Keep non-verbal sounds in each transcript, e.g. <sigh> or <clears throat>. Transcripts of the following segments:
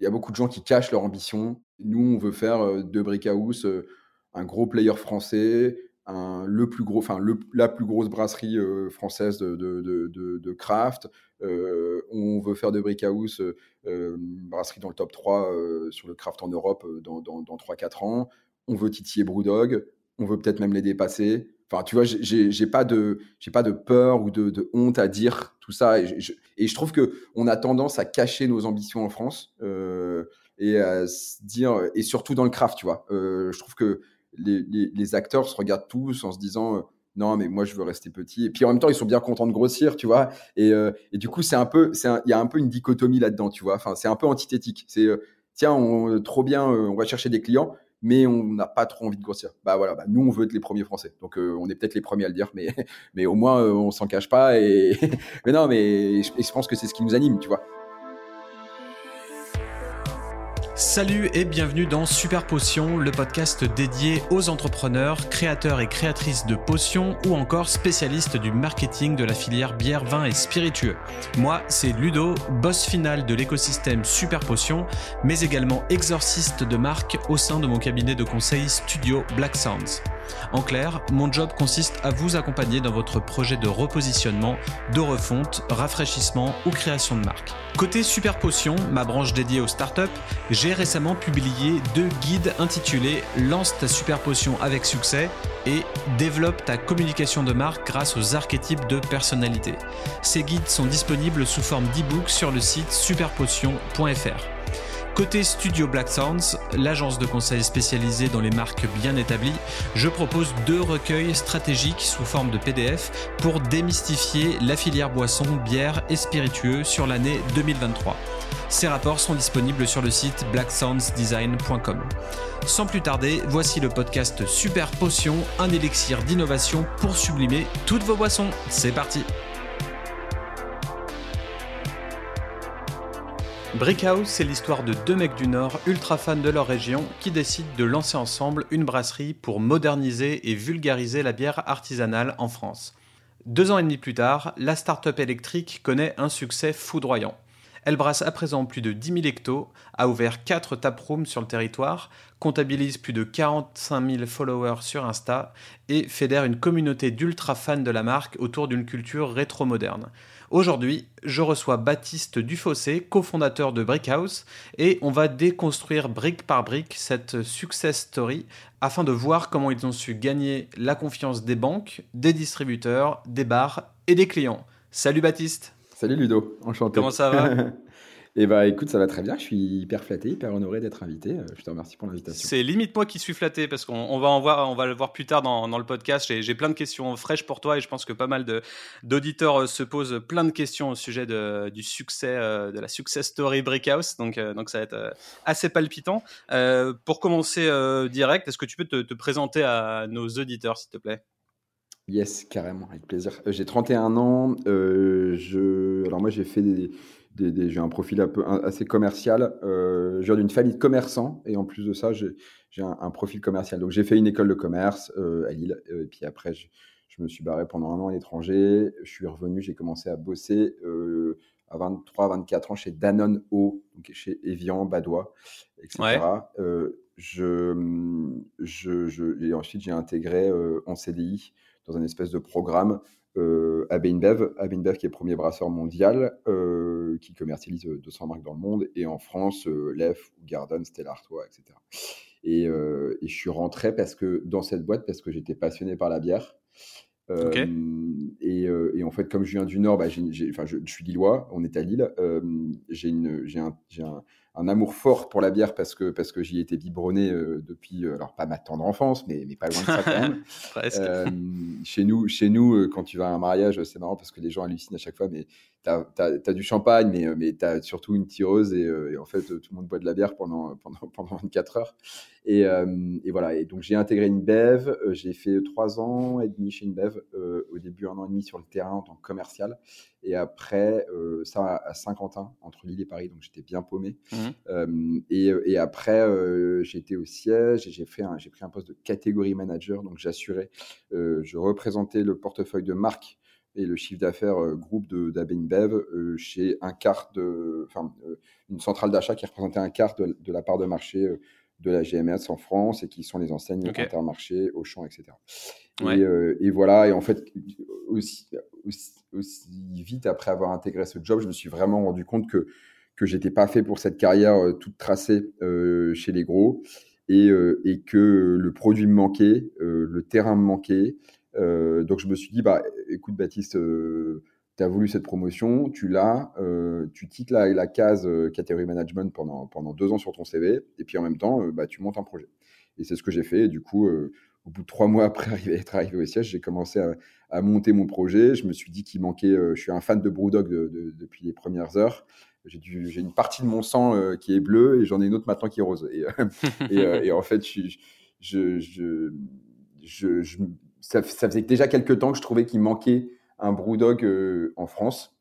il y a beaucoup de gens qui cachent leur ambition. Nous, on veut faire de Brickhouse un gros player français, le plus gros, enfin la plus grosse brasserie française de, craft. on veut faire de Brickhouse une brasserie dans le top 3 sur le craft en Europe dans, dans, dans 3-4 ans. On veut titiller Brewdog. On veut peut-être même les dépasser. Enfin, tu vois, j'ai pas de, j'ai pas de peur ou de, honte à dire tout ça. Et je, trouve que on a tendance à cacher nos ambitions en France euh, et à se dire, et surtout dans le craft, tu vois. Euh, je trouve que les, acteurs se regardent tous en se disant, euh, non, mais moi je veux rester petit. Et puis en même temps, ils sont bien contents de grossir, tu vois. Et, du coup, c'est un peu, il y a un peu une dichotomie là-dedans, tu vois. Enfin, c'est un peu antithétique. C'est, tiens, trop bien, on va chercher des clients mais on n'a pas trop envie de grossir. Bah voilà, bah nous on veut être les premiers Français, donc euh, on est peut-être les premiers à le dire, mais <laughs> mais au moins euh, on s'en cache pas et <laughs> mais non, mais je pense que c'est ce qui nous anime, tu vois. Salut et bienvenue dans Super Potion, le podcast dédié aux entrepreneurs, créateurs et créatrices de potions ou encore spécialistes du marketing de la filière bière, vin et spiritueux. Moi, c'est Ludo, boss final de l'écosystème Super Potion, mais également exorciste de marque au sein de mon cabinet de conseil Studio Black Sounds. En clair, mon job consiste à vous accompagner dans votre projet de repositionnement, de refonte, rafraîchissement ou création de marque. Côté Super Potion, ma branche dédiée aux startups, j'ai récemment publié deux guides intitulés Lance ta super potion avec succès et Développe ta communication de marque grâce aux archétypes de personnalité. Ces guides sont disponibles sous forme d'e-book sur le site superpotion.fr. Côté Studio Black Sounds, l'agence de conseil spécialisée dans les marques bien établies, je propose deux recueils stratégiques sous forme de PDF pour démystifier la filière boisson, bière et spiritueux sur l'année 2023. Ces rapports sont disponibles sur le site blacksoundsdesign.com. Sans plus tarder, voici le podcast Super Potion, un élixir d'innovation pour sublimer toutes vos boissons. C'est parti! Brickhouse, c'est l'histoire de deux mecs du Nord ultra fans de leur région qui décident de lancer ensemble une brasserie pour moderniser et vulgariser la bière artisanale en France. Deux ans et demi plus tard, la start-up électrique connaît un succès foudroyant. Elle brasse à présent plus de 10 000 hectos, a ouvert 4 taprooms sur le territoire, comptabilise plus de 45 000 followers sur Insta et fédère une communauté d'ultra fans de la marque autour d'une culture rétro-moderne. Aujourd'hui, je reçois Baptiste Dufossé, cofondateur de Brickhouse, et on va déconstruire brique par brique cette success story afin de voir comment ils ont su gagner la confiance des banques, des distributeurs, des bars et des clients. Salut Baptiste Salut Ludo, enchanté. Comment ça va <laughs> Eh bah écoute, ça va très bien. Je suis hyper flatté, hyper honoré d'être invité. Euh, je te remercie pour l'invitation. C'est limite moi qui suis flatté parce qu'on va en voir, on va le voir plus tard dans, le podcast. J'ai plein de questions fraîches pour toi et je pense que pas mal d'auditeurs euh, se posent plein de questions au sujet de, du succès, euh, de la success story Breakhouse. Donc, donc ça va être assez palpitant. pour commencer direct, est-ce que tu peux te, te présenter à nos auditeurs, s'il te plaît? Yes, carrément, avec plaisir. j'ai 31 ans. je... Alors moi, j'ai fait des j'ai un profil un peu, assez commercial. Euh, je viens d'une famille de commerçants et en plus de ça, j'ai un, profil commercial. Donc j'ai fait une école de commerce euh, à Lille euh, et puis après, je, me suis barré pendant un an à l'étranger. Je suis revenu, j'ai commencé à bosser euh, à 23-24 ans chez Danone Eau, donc chez Evian, Badois, etc. je, je, je, et ensuite, j'ai intégré en CDI dans un espèce de programme euh, AB InBev, AB qui est premier brasseur mondial, euh, qui commercialise 200 euh, marques dans le monde, et en France, euh, Lef, Garden, Stella Artois, etc. Et, et, je suis rentré parce que, dans cette boîte parce que j'étais passionné par la bière. Et, et, en fait, comme je viens du Nord, bah, enfin, je, je, suis lillois, on est à Lille, j'ai un, un, un amour fort pour la bière parce que, parce que j'y étais biberonné euh, depuis, euh, alors pas ma tendre enfance, mais, mais pas loin de ça quand même. <laughs> euh, chez nous, chez nous euh, quand tu vas à un mariage, c'est marrant parce que les gens hallucinent à chaque fois, mais tu as, du champagne, mais, mais tu as surtout une tireuse et, et, en fait, tout le monde boit de la bière pendant, pendant, <laughs> pendant 24 heures. Et, et voilà, et donc j'ai intégré une BEV, j'ai fait trois ans et demi chez une BEV, au début un an et demi sur le terrain en tant que commercial. Et après, euh, ça à Saint-Quentin, entre Lille et Paris, donc j'étais bien paumé. Mmh. Euh, et, et, après, euh, j'étais au siège et j'ai pris un poste de catégorie manager, donc j'assurais, je représentais le portefeuille de marque et le chiffre d'affaires groupe d'Abenbev chez un quart de, enfin, une centrale d'achat qui représentait un quart de, la part de marché de la GMS en France et qui sont les enseignes okay. Intermarché, Auchan, etc. Et, voilà, et en fait, aussi, aussi, vite après avoir intégré ce job, je me suis vraiment rendu compte que que j'étais pas fait pour cette carrière toute tracée chez les gros et, et, que le produit me manquait, le terrain me manquait, euh, donc je me suis dit, bah, écoute Baptiste, euh, tu as voulu cette promotion, tu l'as, euh, tu quittes la, la case category management pendant, pendant deux ans sur ton CV, et puis en même temps, bah, tu montes un projet. Et c'est ce que j'ai fait. Et du coup, au bout de trois mois <laughs> après arriver, être arrivé au siège, j'ai commencé à, monter mon projet. Je me suis dit qu'il manquait, je suis un fan de Brewdog depuis les premières heures. J'ai une partie de mon sang qui est bleu et j'en ai une autre maintenant qui est rose. Et, <laughs> et, en fait, je, je, je, je ça, faisait déjà quelques temps que je trouvais qu'il manquait un Brewdog euh, en France.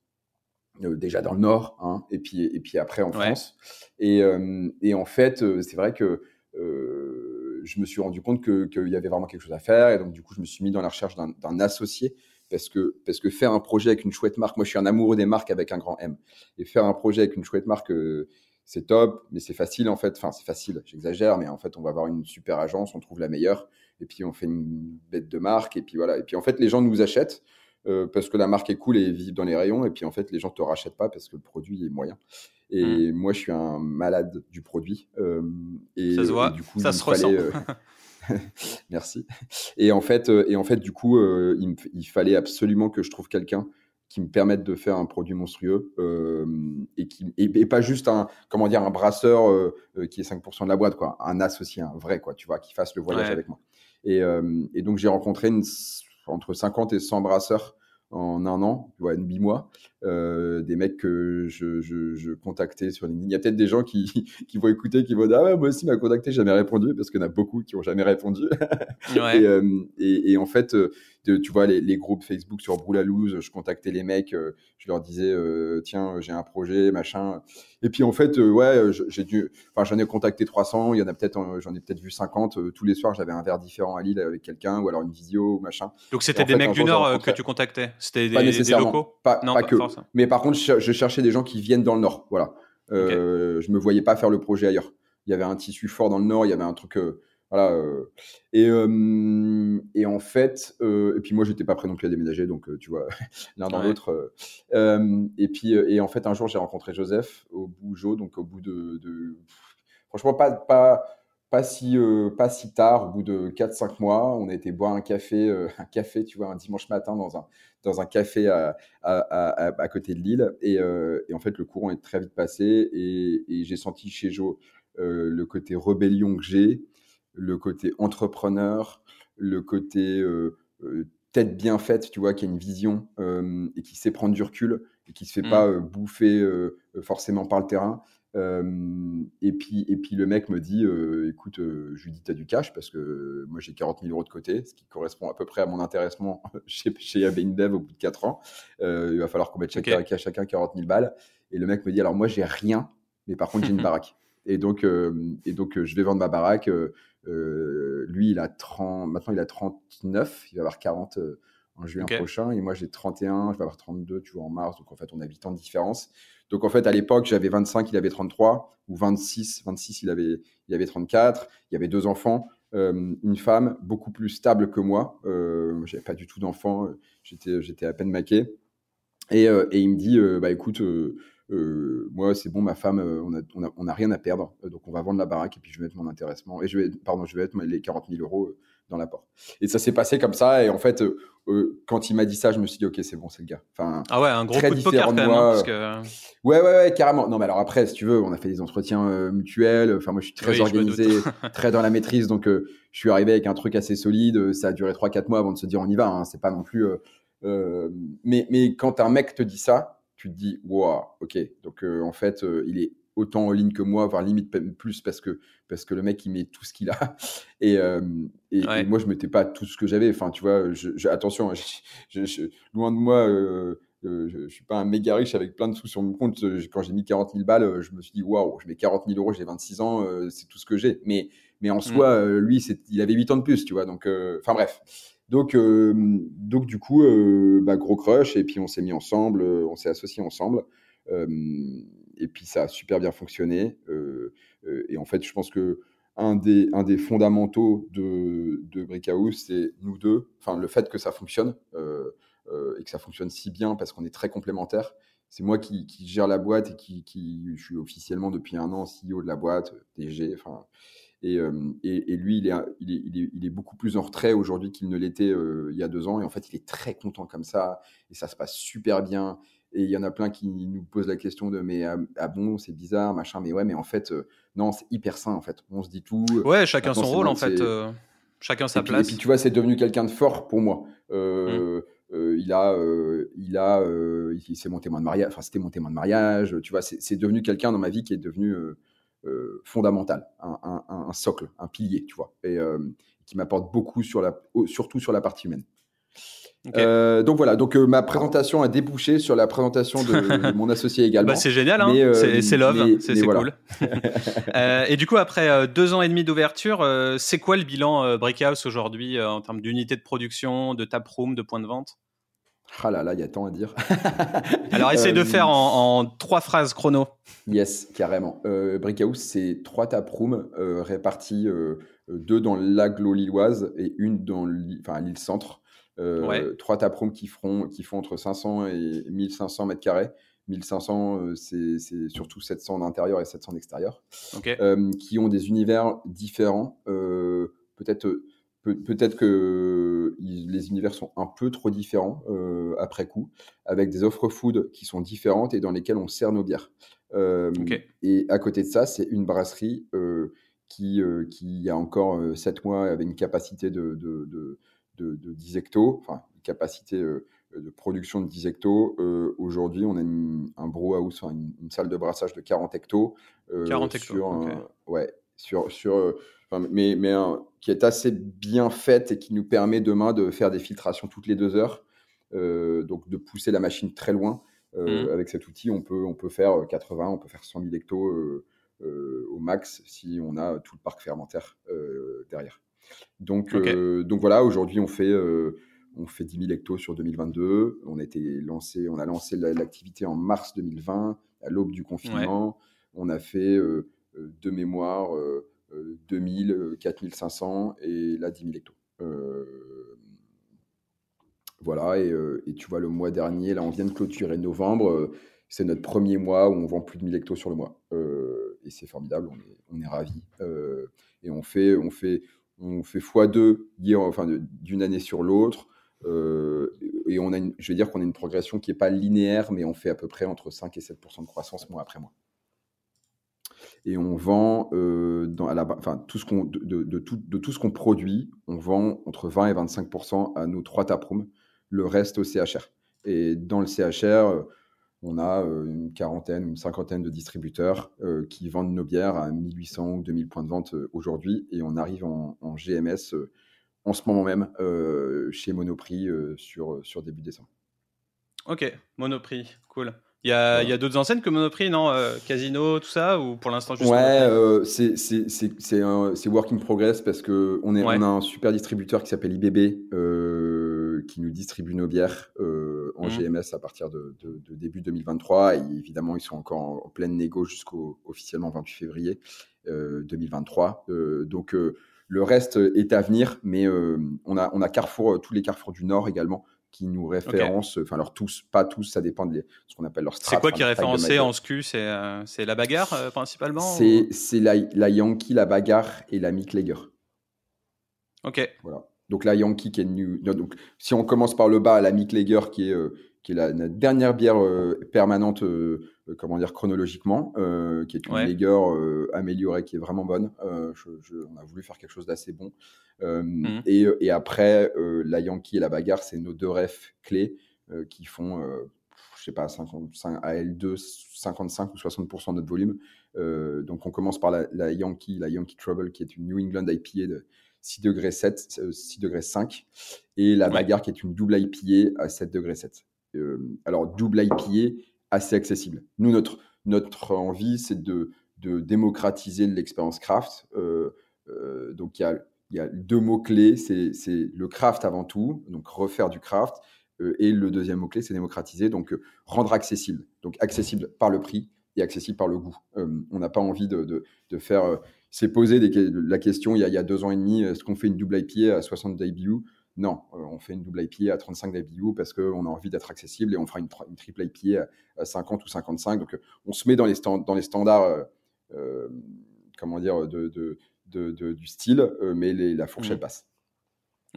Euh, déjà dans le Nord, hein, et, puis, et puis après en France. Et, euh, et, en fait, c'est vrai que je me suis rendu compte qu'il y avait vraiment quelque chose à faire. Et donc, du coup, je me suis mis dans la recherche d'un associé. Parce que, parce que faire un projet avec une chouette marque, moi je suis un amoureux des marques avec un grand M. Et faire un projet avec une chouette marque, c'est top, mais c'est facile en fait. Enfin, c'est facile, j'exagère, mais en fait, on va avoir une super agence, on trouve la meilleure et puis on fait une bête de marque, et puis voilà. Et puis en fait, les gens nous achètent euh, parce que la marque est cool et est visible dans les rayons, et puis en fait, les gens te rachètent pas parce que le produit est moyen. Et mmh. moi, je suis un malade du produit. Euh, et, ça se voit, du coup, ça se ressent. Euh, <laughs> merci. Et en fait, et en fait, du coup, il, il, fallait absolument que je trouve quelqu'un qui me permette de faire un produit monstrueux et qui et, pas juste un comment dire un brasseur qui est 5% de la boîte quoi un associé un vrai quoi tu vois qui fasse le voyage avec moi et, et donc, j'ai rencontré une, entre 50 et 100 brasseurs en un an, ouais, huit mois, euh, des mecs que je, je, je, contactais sur LinkedIn. Il y a peut-être des gens qui, <laughs> qui vont écouter, qui vont dire ah ouais, moi aussi m'a contacté, jamais répondu parce qu'il y en a beaucoup qui ont jamais répondu. <laughs> Ouais. et, euh, et, et, en fait, euh, tu vois les, les, groupes Facebook sur Broulalouse, je contactais les mecs, je leur disais euh, tiens j'ai un projet machin. Et puis en fait ouais j'ai dû, enfin j'en ai contacté 300, il y en a peut-être j'en ai peut-être vu 50. tous les soirs j'avais un verre différent à Lille avec quelqu'un ou alors une visio machin. Donc c'était des mecs du Nord que tu contactais, c'était des, des, locaux? Pas, non, pas, que. Mais par contre, je, cherchais des gens qui viennent dans le Nord. Voilà. Euh, Je me voyais pas faire le projet ailleurs. Il y avait un tissu fort dans le Nord, il y avait un truc. Euh, voilà. Euh, et, euh, et en fait, et puis moi, j'étais pas prêt non plus à déménager, donc tu vois, <laughs> l'un dans l'autre. et puis, et en fait, un jour, j'ai rencontré Joseph au Bougeot, donc au bout de. de franchement, pas. pas pas si, pas si tard, au bout de 4-5 mois, on a été boire un café, un café, tu vois, un dimanche matin dans un, dans un café à, à, à, côté de Lille. Et, euh, et, en fait, le courant est très vite passé et, et j'ai senti chez Joe euh, le côté rébellion que j'ai, le côté entrepreneur, le côté euh, euh tête bien faite, tu vois, qui a une vision euh, et qui sait prendre du recul et qui se fait mmh. pas euh, bouffer forcément par le terrain. Euh, et, puis, et puis le mec me dit euh, écoute, euh, je lui dis, t'as du cash parce que moi j'ai 40 000 euros de côté, ce qui correspond à peu près à mon intéressement <laughs> chez, chez Dev au bout de 4 ans. il va falloir qu'on mette chacun, chacun 40 000 balles. Et le mec me dit alors moi j'ai rien, mais par contre j'ai une <laughs> baraque. Et donc, et donc je vais vendre ma baraque. lui, il a 30, maintenant il a 39, il va avoir 40 en juin prochain. Et moi j'ai 31, je vais avoir 32, tu vois, en mars. Donc en fait, on a 8 ans de différence. Donc en fait, à l'époque, j'avais 25, il avait 33, ou 26, 26, il avait, il avait 34. Il y avait deux enfants, euh, une femme beaucoup plus stable que moi. Euh, j'avais pas du tout d'enfants, j'étais, j'étais à peine maqué. Et, euh, et il me dit, euh, bah écoute, euh, moi c'est bon, ma femme, on a, on a, on a rien à perdre, donc on va vendre la baraque et puis je vais mettre mon intéressement pardon, je vais mettre les 40 000 euros dans l'apport. Et ça s'est passé comme ça. Et en fait, euh, euh, quand il m'a dit ça, je me suis dit, ok, c'est bon, c'est le gars. Enfin, ah ouais, un gros coup de poker quand même. Hein, parce que... Ouais, ouais, ouais, carrément. Non, mais alors après, si tu veux, on a fait des entretiens euh, mutuels. Enfin, moi, je suis très organisé, <laughs> très dans la maîtrise. Donc, je suis arrivé avec un truc assez solide. Ça a duré 3-4 mois avant de se dire, on y va. Hein. C'est pas non plus. mais, mais quand un mec te dit ça, tu te dis, wow, ok. Donc, en fait, il est autant en ligne que moi, voire limite plus parce que, parce que le mec, il met tout ce qu'il a. <laughs> Et, euh, et, moi, je mettais pas tout ce que j'avais. Enfin, tu vois, je, attention, <laughs> je, loin de moi, euh, euh, je, suis pas un méga riche avec plein de sous sur mon compte. Quand j'ai mis 40 000 balles, je me suis dit, waouh, je mets 40 000 euros, j'ai 26 ans, c'est tout ce que j'ai. Mais, mais en mmh. soi, lui, il avait 8 ans de plus, tu vois. Donc, enfin, bref. Donc, donc du coup, bah, gros crush, et puis on s'est mis ensemble, on s'est associés ensemble. Et puis ça a super bien fonctionné. et en fait, je pense que un des, fondamentaux de, de Brickhouse, c'est nous deux, enfin le fait que ça fonctionne et que ça fonctionne si bien parce qu'on est très complémentaires. C'est moi qui, gère la boîte et qui, je suis officiellement depuis un an CEO de la boîte, DG, enfin, euh, et, lui, il est, beaucoup plus en retrait aujourd'hui qu'il ne l'était euh, il y a deux ans. Et en fait, il est très content comme ça. Et ça se passe super bien. Et il y en a plein qui nous posent la question de mais ah, ah bon, c'est bizarre, machin. Mais ouais, mais en fait, euh, non, c'est hyper sain. En fait, on se dit tout. Ouais, chacun son rôle en fait. chacun sa place. et puis tu vois, c'est devenu quelqu'un de fort pour moi. Mmh. il a, il a, il, c'est mon témoin de mariage. Enfin, c'était mon témoin de mariage. Tu vois, c'est devenu quelqu'un dans ma vie qui est devenu euh, fondamental, un, socle, un pilier, tu vois, et euh, qui m'apporte beaucoup sur la, surtout sur la partie humaine. Euh, donc voilà, donc ma présentation a débouché sur la présentation de, <laughs> mon associé également. Bah, c'est génial, hein c'est love, c'est cool. <laughs> et du coup, après deux ans et demi d'ouverture, c'est quoi le bilan Breakhouse aujourd'hui en termes d'unité de production, de taproom, de points de vente? Ah là là, il y a tant à dire. <laughs> Alors, essaye de faire en, trois phrases chrono. Yes, carrément. Euh, Brickhouse, c'est trois taprooms euh, répartis, euh, deux dans l'aglo lilloise et une dans l'île centre. Euh, Trois taprooms qui, feront, qui font entre 500 et 1500 mètres carrés. 1500, c'est surtout 700 d'intérieur et 700 d'extérieur. qui ont des univers différents. Peut-être peut-être que les univers sont un peu trop différents euh, après coup, avec des offres food qui sont différentes et dans lesquelles on sert nos bières. Euh, et à côté de ça, c'est une brasserie euh, qui, qui, il y a encore 7 mois, avait une capacité de, de, de, 10 hectos, enfin, une capacité de production de 10 hectos. Aujourd'hui, on a un brew house, une, une, salle de brassage de 40 hectos. 40 hectos, sur, ouais, sur, sur mais, mais qui est assez bien faite et qui nous permet demain de faire des filtrations toutes les deux heures, euh, donc de pousser la machine très loin. Euh, mmh. Avec cet outil, on peut, on peut faire 80, on peut faire 100 000 hectos euh, au max si on a tout le parc fermentaire derrière. Donc, donc voilà, aujourd'hui, on fait on fait 10 000 hectos sur 2022. On a, été lancé, on a lancé l'activité en mars 2020, à l'aube du confinement. On a fait de mémoire 2000, 4500 et là 10 000 hectos. Euh, voilà, euh, et, tu vois, le mois dernier, là, on vient de clôturer novembre. Euh, c'est notre premier mois où on vend plus de 1000 hectos sur le mois. et c'est formidable, on est, on est ravis. et on fait, on fait, on fait x2 enfin, d'une année sur l'autre. et on a je vais dire qu'on a une progression qui n'est pas linéaire, mais on fait à peu près entre 5 et 7% de croissance mois après mois et on vend euh, dans, à la, enfin, tout ce qu'on, de, de, tout, de, tout, ce qu'on produit, on vend entre 20 et 25% à nos trois taprooms, le reste au CHR. Et dans le CHR, euh, on a euh, une quarantaine, une cinquantaine de distributeurs qui vendent nos bières à 1800 ou 2000 points de vente aujourd'hui, et on arrive en, en GMS en ce moment même chez Monoprix sur, sur début décembre. Ok, Monoprix, cool. Il y a, d'autres enseignes que Monoprix, non euh, Casino, tout ça Ou pour l'instant juste Ouais, euh, c'est work in progress parce qu'on on a un super distributeur qui s'appelle IBB euh, qui nous distribue nos bières euh, en mmh. GMS à partir de, de, de, début 2023. Et évidemment, ils sont encore en, pleine négo jusqu'au officiellement 28 février 2023. donc le reste est à venir, mais on, a, on a Carrefour, tous les Carrefours du Nord également qui nous référencent, enfin alors tous, pas tous, ça dépend de ce qu'on appelle leur strat. C'est quoi qui est référencé en SKU euh, C'est la bagarre euh, principalement C'est la, la, Yankee, la bagarre et la Mick Lager. Ok. Voilà. Donc la Yankee qui est new. Donc si on commence par le bas, la Mick Lager qui est, euh, qui est la, dernière bière permanente euh, comment dire, chronologiquement, euh, qui est une Lager euh, améliorée, qui est vraiment bonne. on a voulu faire quelque chose d'assez bon. Mmh. Et, après, la Yankee et la bagarre, c'est nos deux refs clés qui font je sais pas, 55, à L2, 55 ou 60% de notre volume. donc on commence par la, Yankee, la Yankee Trouble, qui est une New England IPA de 6 degrés 7, 6 degrés 5, et la bagarre qui est une double IPA à 7 degrés 7. alors double IPA, assez accessible. Nous, notre, notre envie, c'est de, de démocratiser l'expérience craft. Euh, euh, donc, il y a y a deux mots-clés, c'est le craft avant tout, donc refaire du craft, et le deuxième mot-clé, c'est démocratiser, donc rendre accessible. Donc accessible par le prix et accessible par le goût. on n'a pas envie de, de, faire... c'est poser la question il y, a, il y, a, deux ans et demi, est-ce qu'on fait une double IPA à 60 IBU non, euh, on fait une double IPA à 35 d'IBU parce qu'on a envie d'être accessible et on fera une, triple IPA à 50 ou 55. Donc, on se met dans les, dans les standards, euh, euh, comment dire, de, du style, mais la fourchette mmh. passe.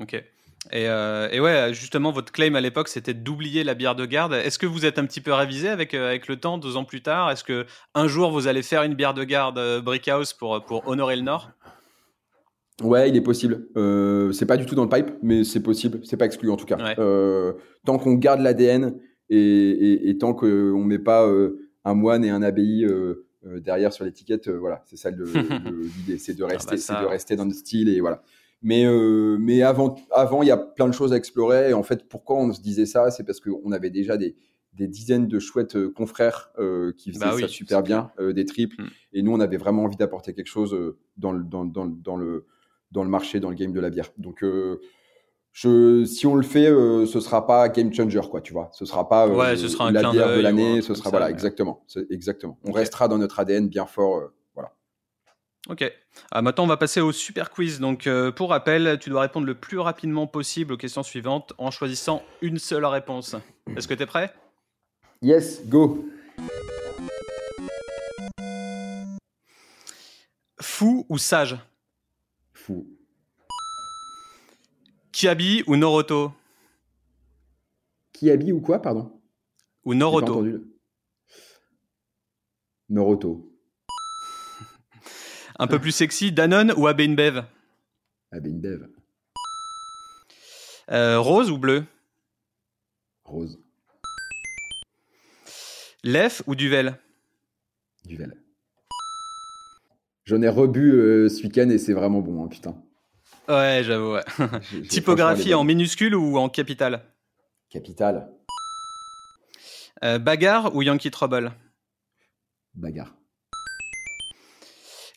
Ok. Et, ouais, justement, votre claim à l'époque, c'était d'oublier la bière de garde. Est-ce que vous êtes un petit peu révisé avec, avec le temps, deux ans plus tard? Est-ce que un jour vous allez faire une bière de garde Brickhouse pour, pour honorer le Nord? Ouais, il est possible. Euh, c'est pas du tout dans le pipe, mais c'est possible. C'est pas exclu en tout cas. Euh, tant qu'on garde l'ADN et, tant qu'on met pas euh, un moine et un abbaye euh, derrière sur l'étiquette, voilà, c'est ça <laughs> l'idée, c'est de ah rester, bah c'est de rester dans le style et voilà. Mais mais avant, avant, il y a plein de choses à explorer. Et en fait, pourquoi on se disait ça, c'est parce qu'on avait déjà des, des dizaines de chouettes confrères qui faisaient bah ça super bien, des triples. Mm. Et nous, on avait vraiment envie d'apporter quelque chose dans le, dans, dans, dans le dans le marché, dans le game de la bière. Donc, euh, je, si on le fait, euh, ce sera pas game changer, quoi, tu vois. Ce sera pas euh, ce sera la bière de l'année, ce sera voilà, exactement, exactement. On restera dans notre ADN bien fort. Ok. Ah, maintenant, on va passer au super quiz. Donc, pour rappel, tu dois répondre le plus rapidement possible aux questions suivantes en choisissant une seule réponse. Est-ce que tu es prêt? Yes, go. Fou ou sage? Fou. Kiabi ou Noroto? Kiabi ou quoi, pardon? Ou Noroto Noroto. Un peu plus sexy, Danone ou Abe InBev Abe InBev. Euh, rose ou bleu Rose. Lef ou Duvel Duvel. J'en ai rebu euh, ce week-end et c'est vraiment bon, hein, putain. Ouais, j'avoue. Ouais. <laughs> Typographie en minuscule ou en capital Capital. Euh, bagarre ou Yankee Trouble Bagarre.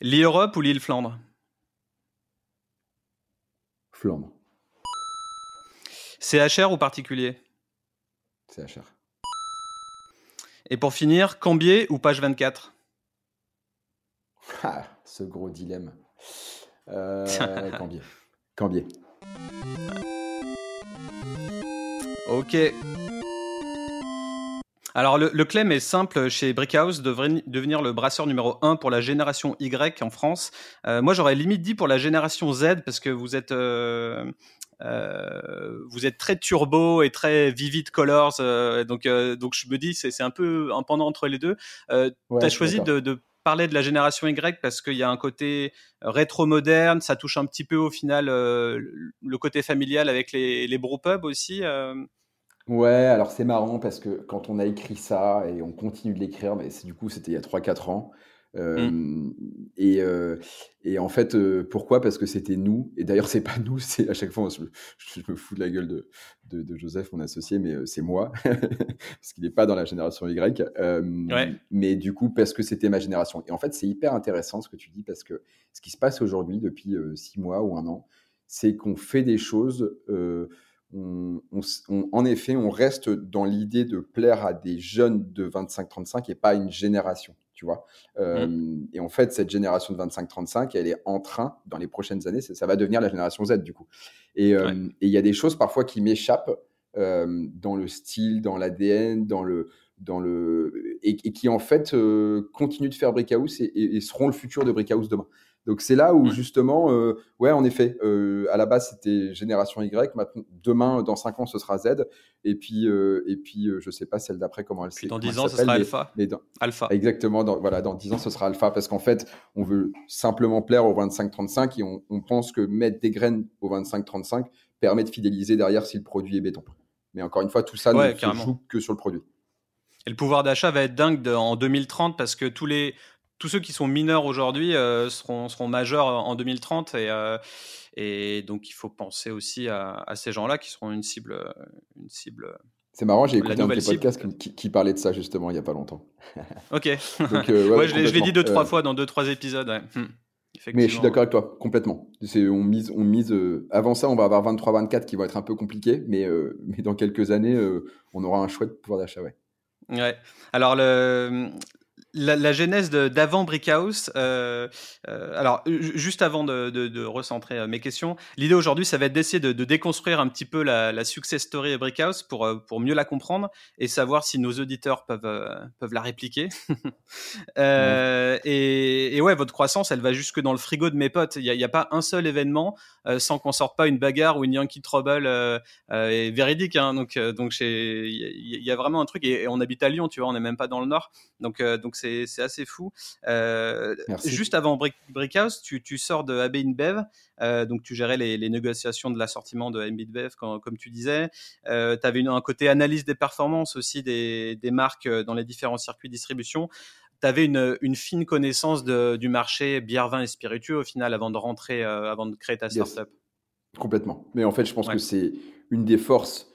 L'île Europe ou l'île Flandre? Flandre. CHR ou particulier? CHR. Et pour finir, Cambier ou page 24 ah, ce gros dilemme. Euh, <laughs> Cambier. Cambier. Ok. Alors, le, claim est simple chez Brickhouse de devenir le brasseur numéro 1 pour la génération Y en France. Euh, moi, j'aurais limite dit pour la génération Z parce que vous êtes, euh, euh, vous êtes très turbo et très vivid colors. donc, donc, je me dis, c'est un peu un pendant entre les deux. tu as choisi de, de parler de la génération Y parce qu'il y a un côté euh, rétro-moderne, ça touche un petit peu au final euh, le côté familial avec les, les pubs aussi. Euh? Ouais, alors c'est marrant parce que quand on a écrit ça et on continue de l'écrire, mais du coup c'était il y a 3-4 ans, Mmh. et, et, en fait, pourquoi? Parce que c'était nous. Et d'ailleurs, c'est pas nous. <laughs> C'est à chaque fois, je, me fous de la gueule de, de, Joseph, mon associé, mais c'est moi, <laughs> parce qu'il n'est pas dans la génération Y. Mais du coup, parce que c'était ma génération. Et en fait, c'est hyper intéressant ce que tu dis, parce que ce qui se passe aujourd'hui, depuis six mois ou un an, c'est qu'on fait des choses. On, en effet, on reste dans l'idée de plaire à des jeunes de 25-35 et pas à une génération tu vois. Mmh. Et en fait, cette génération de 25-35, elle est en train, dans les prochaines années, ça, va devenir la génération Z, du coup. Et il y a des choses parfois qui m'échappent dans le style, dans l'ADN, dans le, dans le et, qui en fait continuent de faire Brickhouse et, et, seront le futur de Brickhouse demain. Donc c'est là où justement, euh, ouais, en effet, euh, à la base c'était génération Y, maintenant, demain dans 5 ans ce sera Z, et puis euh, et puis je sais pas celle d'après comment elle s'appelle. Dans 10 ans ce sera Alpha. Mais Alpha. Exactement, dans, voilà, dans 10 ans ce sera Alpha parce qu'en fait on veut simplement plaire au 25-35 et on, on, pense que mettre des graines au 25-35 permet de fidéliser derrière si le produit est béton. Mais encore une fois, tout ça ne se joue que sur le produit. Et le pouvoir d'achat va être dingue en 2030 parce que tous les tous ceux qui sont mineurs aujourd'hui euh, seront, seront majeurs en 2030 et, euh, et donc il faut penser aussi à, ces gens-là qui seront une cible. Une cible c'est marrant, j'ai écouté un petit podcast qui, parlait de ça justement il n'y a pas longtemps. ok. <laughs> Euh, <laughs> je l'ai dit deux, trois fois dans deux, trois épisodes. Hmm. Mais je suis d'accord avec toi, complètement. On mise, on mise, avant ça, on va avoir 23-24 qui vont être un peu compliqués, mais, mais dans quelques années, on aura un chouette pouvoir d'achat. Ouais. Ouais. Alors, le, la, genèse d'avant Brickhouse, euh, euh, alors juste avant de, recentrer euh, mes questions, l'idée aujourd'hui, ça va être d'essayer de, déconstruire un petit peu la, success story Brickhouse pour, pour mieux la comprendre et savoir si nos auditeurs peuvent, peuvent la répliquer. <laughs> et, ouais, votre croissance, elle va jusque dans le frigo de mes potes. Il n'y a, pas un seul événement sans qu'on sorte pas une bagarre ou une Yankee Trouble véridique. Hein. donc donc il y, a vraiment un truc et, on habite à Lyon, tu vois, on n'est même pas dans le nord. Donc donc c'est assez fou. Euh, juste avant Brickhouse, tu, tu, sors de AB InBev, euh, donc tu gérais les, négociations de l'assortiment de AB InBev, comme tu disais. Euh, tu avais un côté analyse des performances aussi des, des marques dans les différents circuits de distribution tu avais une, une, fine connaissance de, du marché bière, vin et spiritueux au final avant de rentrer, avant de créer ta startup. Complètement. Mais en fait, je pense que c'est une des forces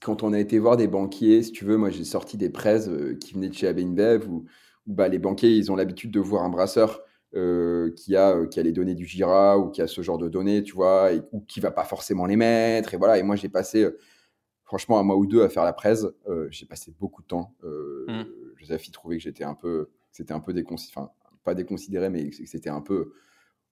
quand on a été voir des banquiers, si tu veux, moi j'ai sorti des prêts euh, qui venaient de chez AB InBev où, bah, les banquiers ils ont l'habitude de voir un brasseur euh, qui, a, euh, qui a les données du Gira ou qui a ce genre de données, tu vois, ou qui va pas forcément les mettre. Et voilà, et moi j'ai passé franchement un mois ou deux à faire la presse. j'ai passé beaucoup de temps. Mmh. Joseph, il trouvait que j'étais un peu, c'était un peu déconsidéré, enfin pas déconsidéré, mais que c'était un peu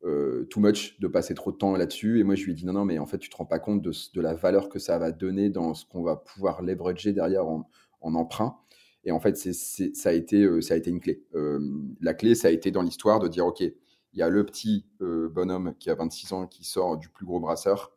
euh, too much de passer trop de temps là-dessus. Et moi, je lui ai dit non, non, mais en fait, tu te rends pas compte de, de la valeur que ça va donner dans ce qu'on va pouvoir leverager derrière en, emprunt. Et en fait, c'est, ça, a été, euh, ça a été une clé. Euh, la clé, ça a été dans l'histoire de dire ok, il y a le petit bonhomme qui a 26 ans qui sort du plus gros brasseur.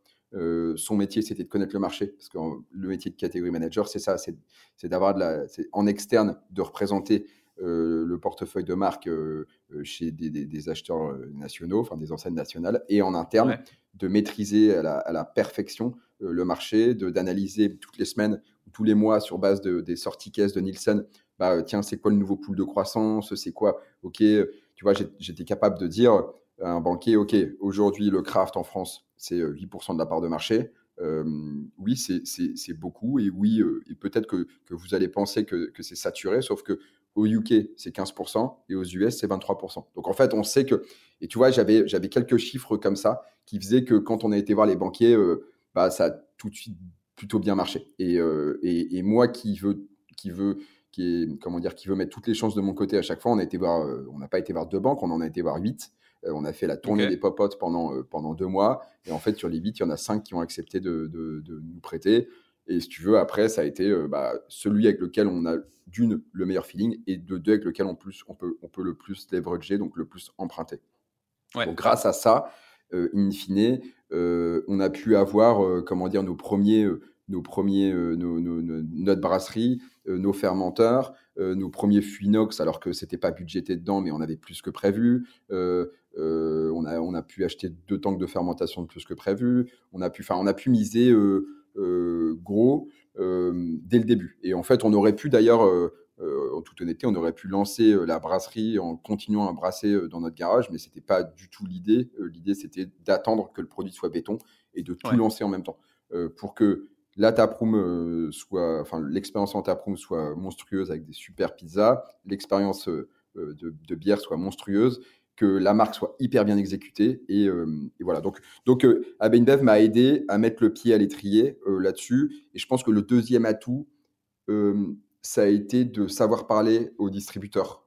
son métier, c'était de connaître le marché, parce que le métier de catégorie manager, c'est ça, c'est, d'avoir de la, en externe, de représenter le portefeuille de marque euh, euh, chez des, acheteurs nationaux, enfin des enseignes nationales, et en interne, de maîtriser à la, perfection le marché, d'analyser toutes les semaines ou tous les mois sur base de, des sorties caisses de Nielsen, bah, tiens, c'est quoi le nouveau pool de croissance, c'est quoi, ok, tu vois, j'étais capable de dire à un banquier, ok, aujourd'hui le craft en France, c'est 8% de la part de marché, oui, c'est beaucoup. Et oui, et peut-être que, que, vous allez penser que, que c'est saturé, sauf que au UK, c'est 15% et aux US, c'est 23%. Donc en fait, on sait que, et tu vois, j'avais, j'avais quelques chiffres comme ça qui faisaient que quand on a été voir les banquiers, euh, bah, ça a tout de suite plutôt bien marché. Et, euh, et, et, moi qui veux, qui veut, qui est, comment dire, qui veut mettre toutes les chances de mon côté à chaque fois, on a été voir, euh, on n'a pas été voir deux banques, on en a été voir huit. on a fait la tournée des pop pendant, pendant deux mois. Et en fait, sur les huit, il y en a cinq qui ont accepté de, de, de nous prêter. Et si tu veux, après, ça a été euh, bah, celui avec lequel on a d'une le meilleur feeling et de deux avec lequel on, plus, on, peut, on peut le plus leverager, donc le plus emprunter. Donc grâce à ça, euh, in fine, euh, on a pu avoir, comment dire, nos premiers, nos premiers, nos, notre brasserie, nos fermenteurs, nos premiers fuinox, alors que c'était pas budgété dedans, mais on avait plus que prévu. on, a, on a pu acheter deux tanks de fermentation de plus que prévu. On a pu, on a pu miser euh, gros euh, dès le début. Et en fait, on aurait pu d'ailleurs euh, en toute honnêteté, on aurait pu lancer la brasserie en continuant à brasser dans notre garage, mais c'était pas du tout l'idée. l'idée, c'était d'attendre que le produit soit béton et de tout lancer en même temps pour que la taproom soit, enfin l'expérience en taproom soit monstrueuse avec des super pizzas, l'expérience de, de, bière soit monstrueuse que la marque soit hyper bien exécutée. Et, euh, voilà. Donc, donc euh, m'a aidé à mettre le pied à l'étrier euh, là-dessus. Et je pense que le deuxième atout, euh, ça a été de savoir parler aux distributeurs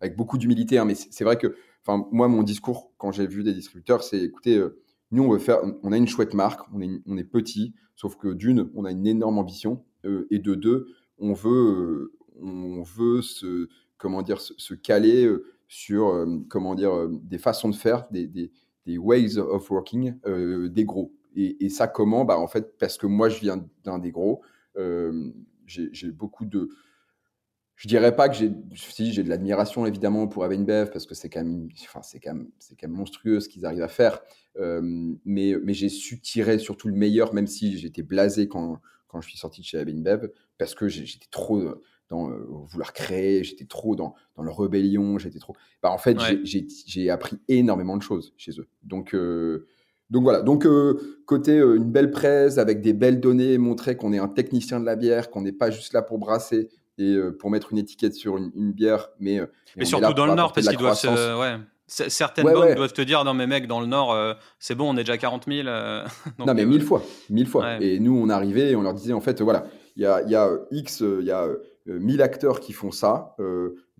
avec beaucoup d'humilité. Hein, mais c'est vrai que, enfin, moi, mon discours quand j'ai vu des distributeurs, c'est écoutez, nous, on veut faire, on a une chouette marque, on est, on est petit, sauf que d'une, on a une énorme ambition, et de deux, on veut, on veut se, comment dire, se, se caler sur euh, comment dire, euh, des façons de faire, des, des, des ways of working euh, des gros. Et, ça, comment? Bah, En fait, parce que moi, je viens d'un des gros. j'ai beaucoup de. Je dirais pas que j'ai. Si, j'ai de l'admiration, évidemment, pour Avenbev, parce que c'est quand, même, enfin, c'est quand, même, quand même monstrueux ce qu'ils arrivent à faire. mais mais j'ai su tirer surtout le meilleur, même si j'étais blasé quand, quand je suis sorti de chez Avenbev, parce que j'étais trop dans euh, vouloir créer, j'étais trop dans, dans le rébellion, j'étais trop. Bah, en fait, j'ai appris énormément de choses chez eux. Donc, euh, donc voilà. Donc, euh, côté une belle presse avec des belles données, montrer qu'on est un technicien de la bière, qu'on n'est pas juste là pour brasser, et pour mettre une étiquette sur une, bière, mais, mais surtout dans le Nord, parce qu'ils doivent se, ouais. Certaines banques doivent te dire non mais mec dans le nord c'est bon on est déjà 40 000 <laughs> non mais mille fois mille fois et nous on arrivait et on leur disait en fait voilà il y a, y a, X il y a 1000 acteurs qui font ça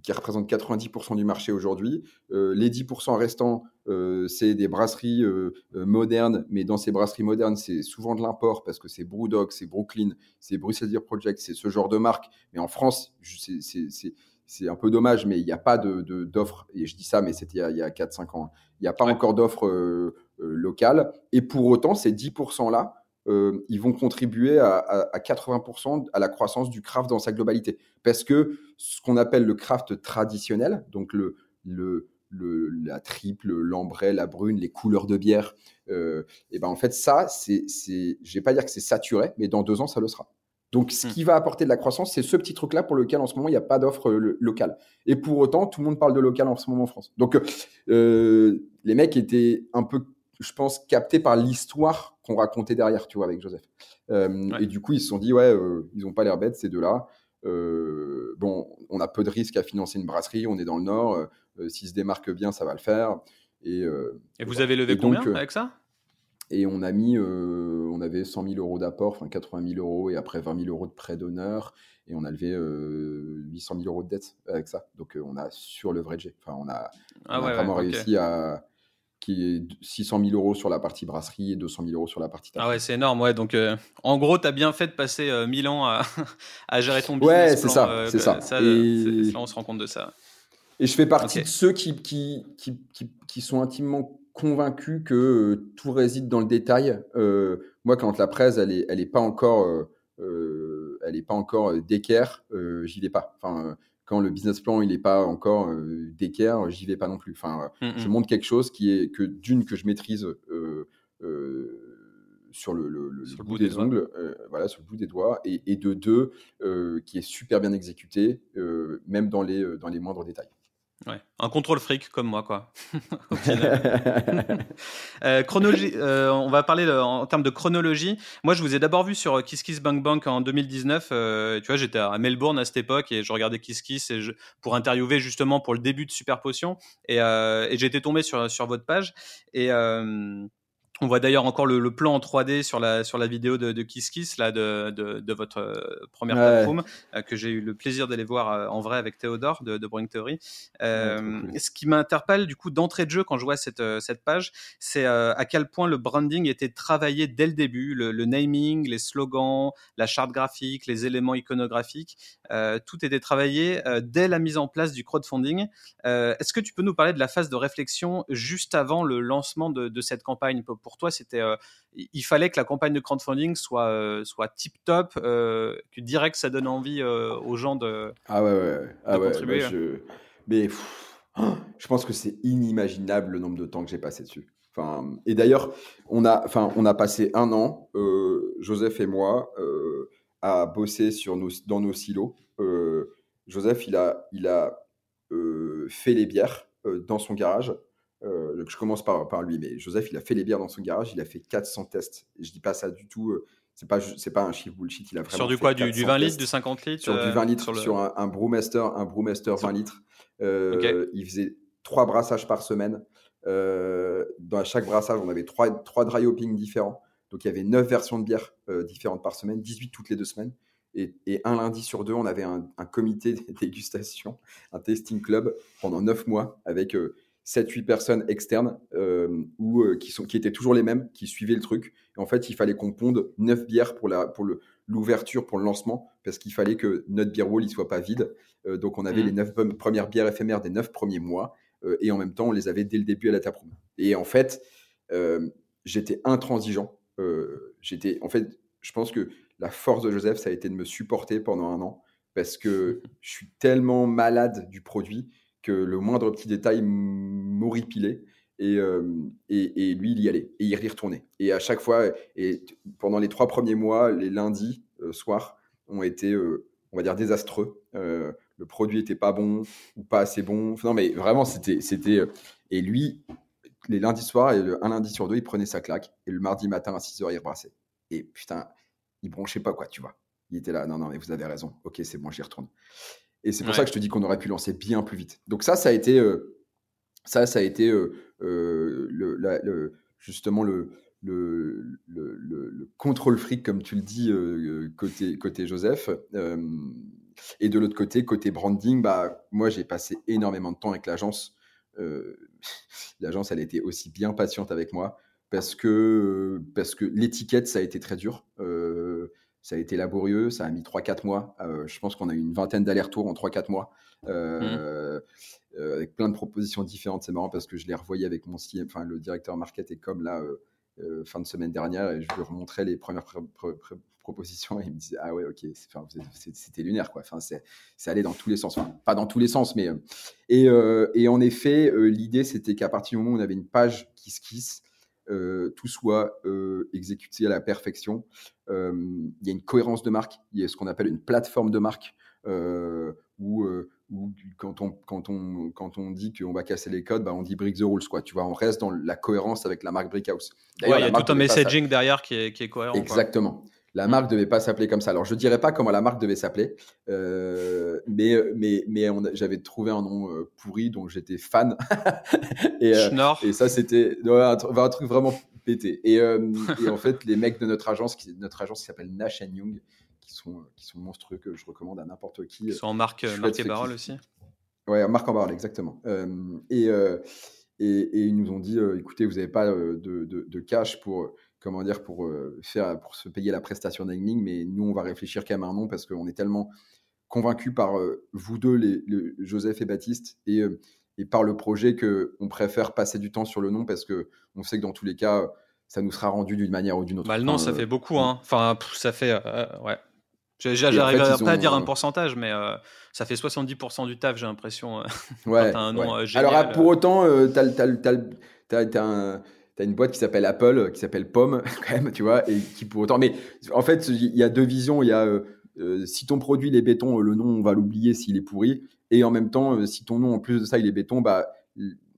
qui représentent 90% du marché aujourd'hui. Euh, les 10% restants, euh, c'est des brasseries euh, modernes, mais dans ces brasseries modernes, c'est souvent de l'import parce que c'est Brewdog, c'est Brooklyn, c'est Brussels Beer Project, c'est ce genre de marque. Mais en France, c'est un peu dommage, mais il n'y a pas d'offres, de, et je dis ça, mais c'était il y a, a 4-5 ans, il n'y a pas encore d'offres locales. Et pour autant, ces 10%-là, euh, ils vont contribuer à, 80% à la croissance du craft dans sa globalité. Parce que ce qu'on appelle le craft traditionnel, donc le, le, la triple, l'ambray, la brune, les couleurs de bière, euh, et ben en fait ça, c'est, c'est, je vais pas dire que c'est saturé, mais dans deux ans ça le sera. Donc ce hmm. qui va apporter de la croissance, c'est ce petit truc-là pour lequel en ce moment il n'y a pas d'offre euh, locale. Et pour autant, tout le monde parle de local en ce moment en France. Donc les mecs étaient un peu je pense, capté par l'histoire qu'on racontait derrière, tu vois, avec Joseph. Euh, et du coup, ils se sont dit, ouais, euh, ils n'ont pas l'air bêtes, ces deux-là. Euh, bon, on a peu de risques à financer une brasserie, on est dans le Nord. S'ils se démarquent bien, ça va le faire. Et, vous avez levé combien avec ça? Et on a mis, on avait 100 000 euros d'apport, enfin 80 000 euros, et après 20 000 euros de prêt d'honneur. Et on a levé 800 000 euros de dette avec ça. Donc on a surleveragé. Enfin, on a, ah on a vraiment réussi à qui est 600 000 euros sur la partie brasserie et 200 000 euros sur la partie Ah ouais, c'est énorme. Ouais. Donc, euh, en gros, tu as bien fait de passer euh, 1000 ans à, <laughs> à, gérer ton business. Ouais, c'est ça. Euh, c'est ça. ça et... on se rend compte de ça. Et je fais partie de ceux qui, qui, qui, qui, sont intimement convaincus que euh, tout réside dans le détail. moi, quand la presse, elle n'est elle est pas encore, elle est pas encore d'équerre, j'y vais pas. Enfin, quand le business plan il n'est pas encore euh, d'équerre, j'y vais pas non plus. Enfin, mm, je mm. montre quelque chose qui est que d'une que je maîtrise euh, euh, sur le, bout, des, ongles, voilà, sur le bout des doigts, et, et de deux qui est super bien exécuté, même dans les dans les moindres détails. Ouais, un contrôle fric comme moi, quoi. <laughs> <laughs> euh, chronologie, euh, on va parler en termes de chronologie. Moi, je vous ai d'abord vu sur Kiss Kiss Bank Bank en 2019. Euh, tu vois, j'étais à Melbourne à cette époque et je regardais Kiss Kiss et je, pour interviewer justement pour le début de Super Potion. Et, euh, et j'étais tombé sur, sur votre page. Et euh, on voit d'ailleurs encore le, plan en 3D sur la, sur la vidéo de, de Kiss Kiss, là, de, de, votre euh, première ouais. Euh, que j'ai eu le plaisir d'aller voir euh, en vrai avec Théodore de, de Theory. Ce qui m'interpelle, du coup, d'entrée de jeu, quand je vois cette, cette page, c'est à quel point le branding était travaillé dès le début, le, naming, les slogans, la charte graphique, les éléments iconographiques, tout était travaillé dès la mise en place du crowdfunding. Est-ce que tu peux nous parler de la phase de réflexion juste avant le lancement de, de cette campagne pour toi, c'était, euh, il fallait que la campagne de crowdfunding soit, euh, soit tip top, euh, que direct ça donne envie aux gens de, ah ouais, ouais. Ah contribuer. Bah, je... Mais je pense que c'est inimaginable le nombre de temps que j'ai passé dessus. Enfin, et d'ailleurs, on a, enfin, on a passé un an, Joseph et moi, à bosser sur nos, dans nos silos. Joseph, il a, il a fait les bières dans son garage. Euh, je commence par, par lui, mais Joseph, il a fait les bières dans son garage, il a fait 400 tests. Je dis pas ça du tout, euh, c'est pas, c'est pas un chiffre bullshit, il a vraiment Sur du quoi, du, 20 litres, du 50 litres Sur du 20 euh, litres, sur, un, un, brewmaster, un brewmaster 20 litres. Il faisait trois brassages par semaine. dans chaque brassage, on avait trois, trois dry hopping différents. Donc il y avait 9 versions de bières différentes par semaine, 18 toutes les deux semaines. Et, et, un lundi sur deux, on avait un, un, comité <laughs> de dégustation, un tasting club pendant 9 mois avec 7-8 personnes externes euh, ou euh, qui, sont, qui étaient toujours les mêmes, qui suivaient le truc. Et en fait, il fallait qu'on ponde 9 bières pour, la, pour l'ouverture, pour le lancement, parce qu'il fallait que notre beer wall ne soit pas vide. Euh, donc, on avait mmh. les 9 premières bières éphémères des 9 premiers mois. et en même temps, on les avait dès le début à la taproom. Et en fait, j'étais intransigeant. j'étais, en fait, je pense que la force de Joseph, ça a été de me supporter pendant un an, parce que <laughs> je suis tellement malade du produit que le moindre petit détail m'horripilait. Et, euh, et, et, lui, il y allait et il y retournait. Et à chaque fois, et pendant les trois premiers mois, les lundis euh, soirs ont été, euh, on va dire, désastreux. le produit était pas bon ou pas assez bon. Non, mais vraiment, c'était, c'était. Et lui, les lundis soirs, et un lundi sur deux, il prenait sa claque. Et le mardi matin à 6 h il rebrassait. Et putain, il bronchait pas, quoi, tu vois. Il était là, non, non, mais vous avez raison. Ok, c'est bon, j'y retourne. Et c'est pour ça que je te dis qu'on aurait pu lancer bien plus vite. Donc ça, ça a été, ça, ça a été le, justement le, le, le, contrôle fric, comme tu le dis, côté, côté Joseph. et de l'autre côté, côté branding, bah, moi, j'ai passé énormément de temps avec l'agence. <laughs> l'agence, elle était aussi bien patiente avec moi parce que, parce que l'étiquette, ça a été très dur. Ça a été laborieux, ça a mis 3-4 mois. je pense qu'on a eu une vingtaine d'allers-retours en 3-4 mois. Mmh. avec plein de propositions différentes. C'est marrant parce que je l'ai revoyé avec mon enfin le directeur market et comme là euh, fin de semaine dernière et je lui remontrais les premières propositions et il me disait ah ouais ok c'était lunaire quoi enfin c'est allé dans tous les sens pas dans tous les sens mais euh, et, euh, et en effet l'idée c'était qu'à partir du moment où on avait une page qui se euh, tout soit exécuté à la perfection. Il y a une cohérence de marque, il y a ce qu'on appelle une plateforme de marque où ou quand on, quand on, quand on dit qu'on va casser les codes, bah on dit Brick the Rules. Quoi. Tu vois, on reste dans la cohérence avec la marque Brickhouse. il y a tout un messaging derrière qui est, qui est, cohérent. Exactement. La marque ne devait pas s'appeler comme ça. Alors, je dirais pas comment la marque devait s'appeler, euh, mais, mais, mais j'avais trouvé un nom euh, pourri dont j'étais fan. <laughs> et, euh, et, ça, c'était un, truc vraiment pété. Et, <laughs> et, en fait, les mecs de notre agence, qui, notre agence qui s'appelle Nash Young, qui sont, qui sont monstrueux, que je recommande à n'importe qui. Ils sont en marque, marque et parole aussi? Ouais, marque en parole, exactement. Et, et, et, ils nous ont dit, euh, écoutez, vous n'avez pas de, de, de, cash pour, comment dire, pour, faire, pour se payer la prestation naming, mais nous, on va réfléchir quand même à un nom parce qu'on est tellement convaincus par vous deux, les, Joseph et Baptiste, et, et par le projet qu'on préfère passer du temps sur le nom parce qu'on sait que dans tous les cas, ça nous sera rendu d'une manière ou d'une autre. Bah, le nom, ça fait beaucoup. Hein. Enfin, ça fait. ouais. J'arrive pas à dire un euh, pourcentage, mais euh, ça fait 70% du taf, j'ai l'impression. Euh, <laughs> ouais, un nom Alors, pour autant, tu as, une boîte qui s'appelle Apple, qui s'appelle Pomme, <laughs> quand même, tu vois, et qui pour autant. Mais en fait, il y a deux visions. Il y a si ton produit il est béton, le nom, on va l'oublier s'il est pourri. Et en même temps, si ton nom, en plus de ça, il est béton, bah,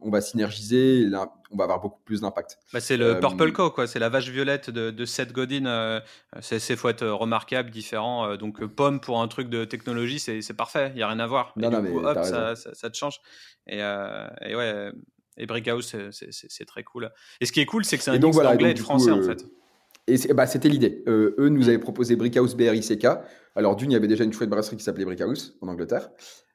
on va synergiser, on va avoir beaucoup plus d'impact. Bah, c'est le Purple euh, Co, quoi. C'est la vache violette de, Seth Godin. Euh, c'est faut être remarquable, différent. Euh, donc pomme pour un truc de technologie, c'est parfait. Il y a rien à voir. Non, non, mais hop, ça, te change. Et, ouais. Et Brickhouse, c'est très cool. Et ce qui est cool, c'est que c'est un mix anglais et français, en fait. Et bah, c'était l'idée. eux nous avaient proposé Brickhouse BRICK. Alors, d'une, il y avait déjà une chouette brasserie qui s'appelait Brickhouse en Angleterre.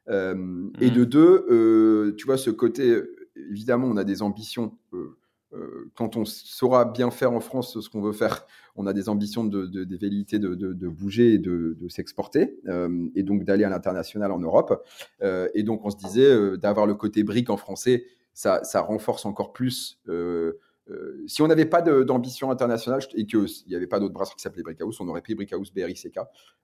Et mmh. de deux, tu vois, ce côté évidemment, on a des ambitions. Euh, euh, quand on saura bien faire en France ce qu'on veut faire, on a des ambitions de, de, de, bouger et de, s'exporter, euh, et donc d'aller à l'international en Europe. et donc, on se disait d'avoir le côté brique en français, ça, renforce encore plus. si on n'avait pas d'ambition internationale et qu'il n'y avait pas d'autres brasseries qui s'appelaient Brickhouse, on aurait pris Brickhouse BRICK.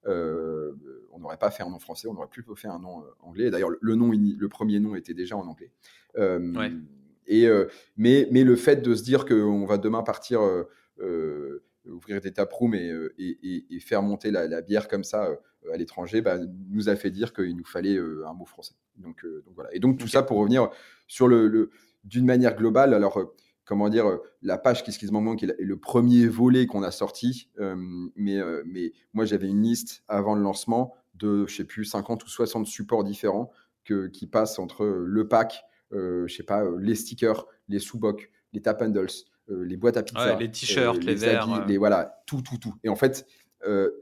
on n'aurait pas fait un nom français, on aurait plus fait un nom anglais. D'ailleurs, le, nom, le premier nom était déjà en anglais. Euh, et, euh, mais, mais le fait de se dire qu'on va demain partir euh, ouvrir des taprooms et, et, et, faire monter la, bière comme ça à l'étranger, bah, nous a fait dire qu'il nous fallait un mot français. Donc, donc, voilà. Et donc tout ça pour revenir sur le, d'une manière globale. Alors comment dire la page Qu'est-ce qui se manque est le premier volet qu'on a sorti. mais, mais moi j'avais une liste avant le lancement de je sais plus 50 ou 60 supports différents que, qui passent entre le pack, euh, je sais pas, euh, les stickers, les sous-bocs, les tap handles, euh, les boîtes à pizza, les t-shirts, les, verres, les voilà, tout, tout, tout. Et en fait,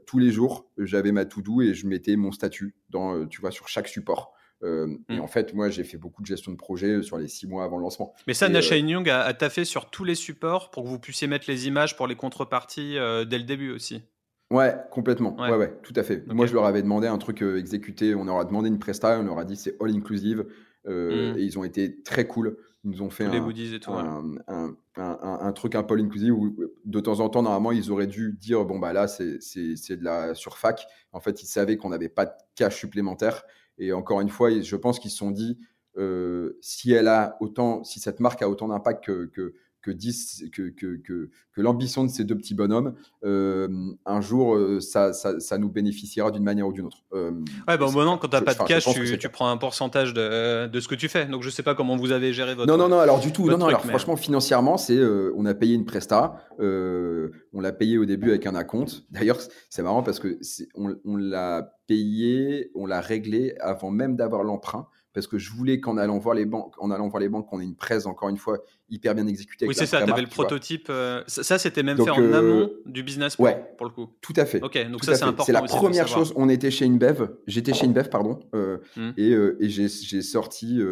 tous les jours, j'avais ma to-do et je mettais mon statut dans, tu vois, sur chaque support. Et hmm. en fait, moi, j'ai fait beaucoup de gestion de projet sur les six mois avant le lancement. Mais ça, Nasha Young a, a taffé sur tous les supports pour que vous puissiez mettre les images pour les contreparties dès le début aussi. Ouais, complètement. Ouais, ouais, tout à fait. Moi, je leur avais demandé un truc exécuté. On leur a demandé une presta. On leur a dit c'est all inclusive. Euh, mmh. Et ils ont été très cool. Ils nous ont fait un, un, truc un peu inclusif où de temps en temps, normalement, ils auraient dû dire bon, bah là, c'est de la surfac. En fait, ils savaient qu'on n'avait pas de cash supplémentaire. Et encore une fois, je pense qu'ils se sont dit euh, si elle a autant, si cette marque a autant d'impact que, que, que, que, que, que, que l'ambition de ces deux petits bonhommes, un jour, ça, ça, ça, nous bénéficiera d'une manière ou d'une autre. ouais, bah, au moment, quand tu n'as pas de cash, tu, tu prends un pourcentage de, de, ce que tu fais. Donc, je ne sais pas comment vous avez géré votre. Non, non, non, alors du tout. Non, non, alors, franchement, financièrement, c'est on a payé une presta. on l'a payé au début avec un acompte. D'ailleurs, c'est marrant parce que on, on l'a payé, on l'a réglé avant même d'avoir l'emprunt parce que je voulais qu'en allant voir les banques, en allant voir les banques, qu'on ait une presse encore une fois hyper bien exécutée. Oui, c'est ça. Tu avais le prototype. Euh, ça, c'était même fait en euh, amont du business plan, ouais, pour le coup. Tout à fait. Ok, donc ça c'est important. C'est la première chose. On était chez InBev. J'étais chez InBev, pardon, euh, hmm. et, et j'ai sorti.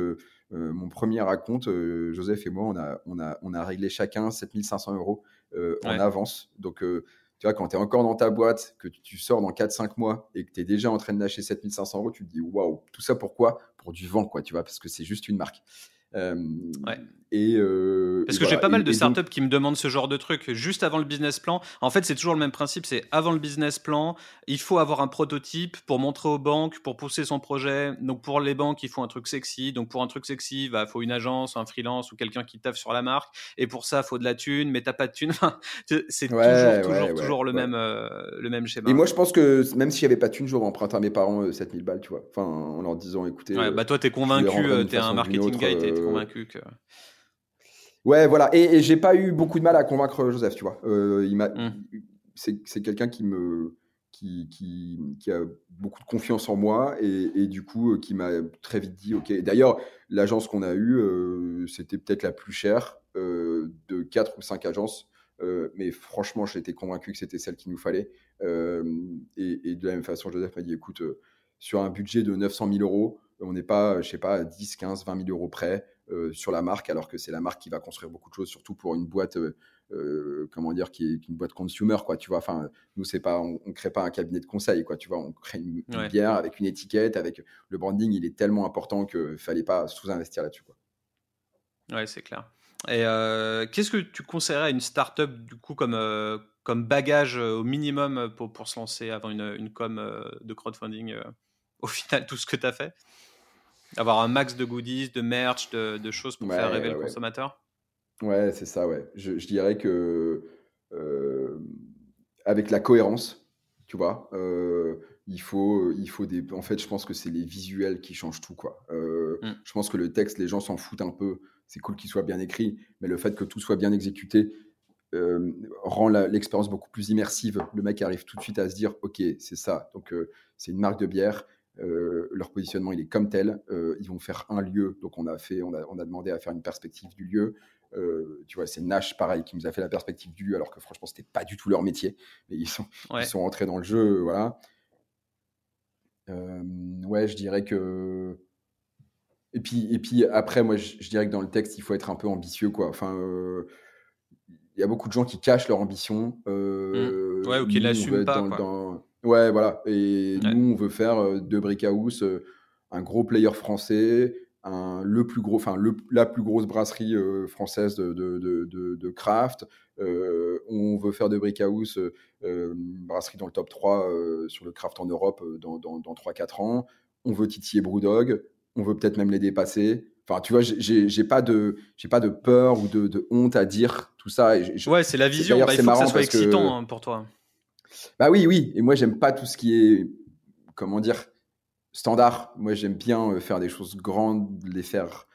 mon premier raconte, Joseph et moi, on a, on, a, on a réglé chacun 7500 euros en avance. Donc, tu vois, quand tu es encore dans ta boîte, que tu sors dans 4-5 mois et que tu es déjà en train de lâcher 7500 euros, tu te dis waouh, tout ça pourquoi? Pour du vent, quoi, tu vois, parce que c'est juste une marque. Euh, ouais. Et euh, Parce que j'ai pas mal de startups qui me demandent ce genre de truc juste avant le business plan. En fait, c'est toujours le même principe. C'est avant le business plan, il faut avoir un prototype pour montrer aux banques, pour pousser son projet. Donc pour les banques, il faut un truc sexy. Donc pour un truc sexy, il bah, faut une agence, un freelance ou quelqu'un qui taffe sur la marque. Et pour ça, il faut de la thune. Mais t'as pas de thune. <laughs> c'est toujours, toujours, toujours le même, euh, le même schéma. Et moi, je pense que même s'il y avait pas de thune, j'aurais emprunté à mes parents 7000 balles, tu vois. Enfin, en leur disant, écoutez. bah toi, t'es convaincu, t'es un marketing guy, t'es convaincu que. Ouais, voilà. Et, j'ai pas eu beaucoup de mal à convaincre Joseph, tu vois. Euh, il m'a, mmh. c'est, quelqu'un qui me, qui, qui, a beaucoup de confiance en moi et, du coup, euh, qui m'a très vite dit, ok. D'ailleurs, l'agence qu'on a eue, euh, c'était peut-être la plus chère de quatre ou cinq agences. mais franchement, j'étais convaincu que c'était celle qu'il nous fallait. Et, et, de la même façon, Joseph m'a dit, écoute, sur un budget de 900 000 euros, on n'est pas, je sais pas, 10, 15, 20 000 euros près. Euh, sur la marque, alors que c'est la marque qui va construire beaucoup de choses, surtout pour une boîte, euh, euh, comment dire, qui est une boîte consumer, quoi. Tu vois, enfin, nous c'est pas, on, ne crée pas un cabinet de conseil, quoi. Tu vois, on crée une, bière avec une étiquette, avec le branding, il est tellement important que fallait pas sous-investir là-dessus, quoi. Ouais, c'est clair. Et qu'est-ce que tu conseillerais à une startup du coup comme comme bagage au minimum pour, pour se lancer avant une, une com de crowdfunding Au final, tout ce que tu as fait? Avoir un max de goodies, de merch, de, choses pour faire rêver le consommateur Ouais, c'est ça, ouais. Je, dirais que euh, avec la cohérence, tu vois, euh, il, faut, il faut des. En fait, je pense que c'est les visuels qui changent tout, quoi. Euh, mm. Je pense que le texte, les gens s'en foutent un peu. C'est cool qu'il soit bien écrit, mais le fait que tout soit bien exécuté, rend l'expérience beaucoup plus immersive. Le mec arrive tout de suite à se dire, ok, c'est ça. Donc c'est une marque de bière. Euh, leur positionnement, il est comme tel. Euh, ils vont faire un lieu. Donc, on a, fait, on a, on a demandé à faire une perspective du lieu. Euh, tu vois, c'est Nash, pareil, qui nous a fait la perspective du lieu, alors que franchement, c'était pas du tout leur métier. Mais ils sont, ils sont rentrés dans le jeu. Voilà. ouais, je dirais que. Et puis, et puis après, moi, je, dirais que dans le texte, il faut être un peu ambitieux, quoi. Enfin, il y a beaucoup de gens qui cachent leur ambition. Mmh. Ouais, ou qui l'assument pas. Dans, Ouais, voilà. Et nous, on veut faire euh, de Brickhouse euh, un gros player français, un, le plus gros, enfin la plus grosse brasserie euh, française de, de, de, de craft. on veut faire de Brickhouse une brasserie dans le top 3 sur le craft en Europe dans, dans, dans 3-4 ans. On veut titiller Brewdog. On veut peut-être même les dépasser. Enfin, tu vois, j'ai pas de, j'ai pas de peur ou de, de, honte à dire tout ça. ouais, c'est la vision. Bah, il faut que ça soit excitant hein, pour toi. Bah oui, oui. Et moi, j'aime pas tout ce qui est, comment dire, standard. Moi, j'aime bien euh, faire des choses grandes, les faire.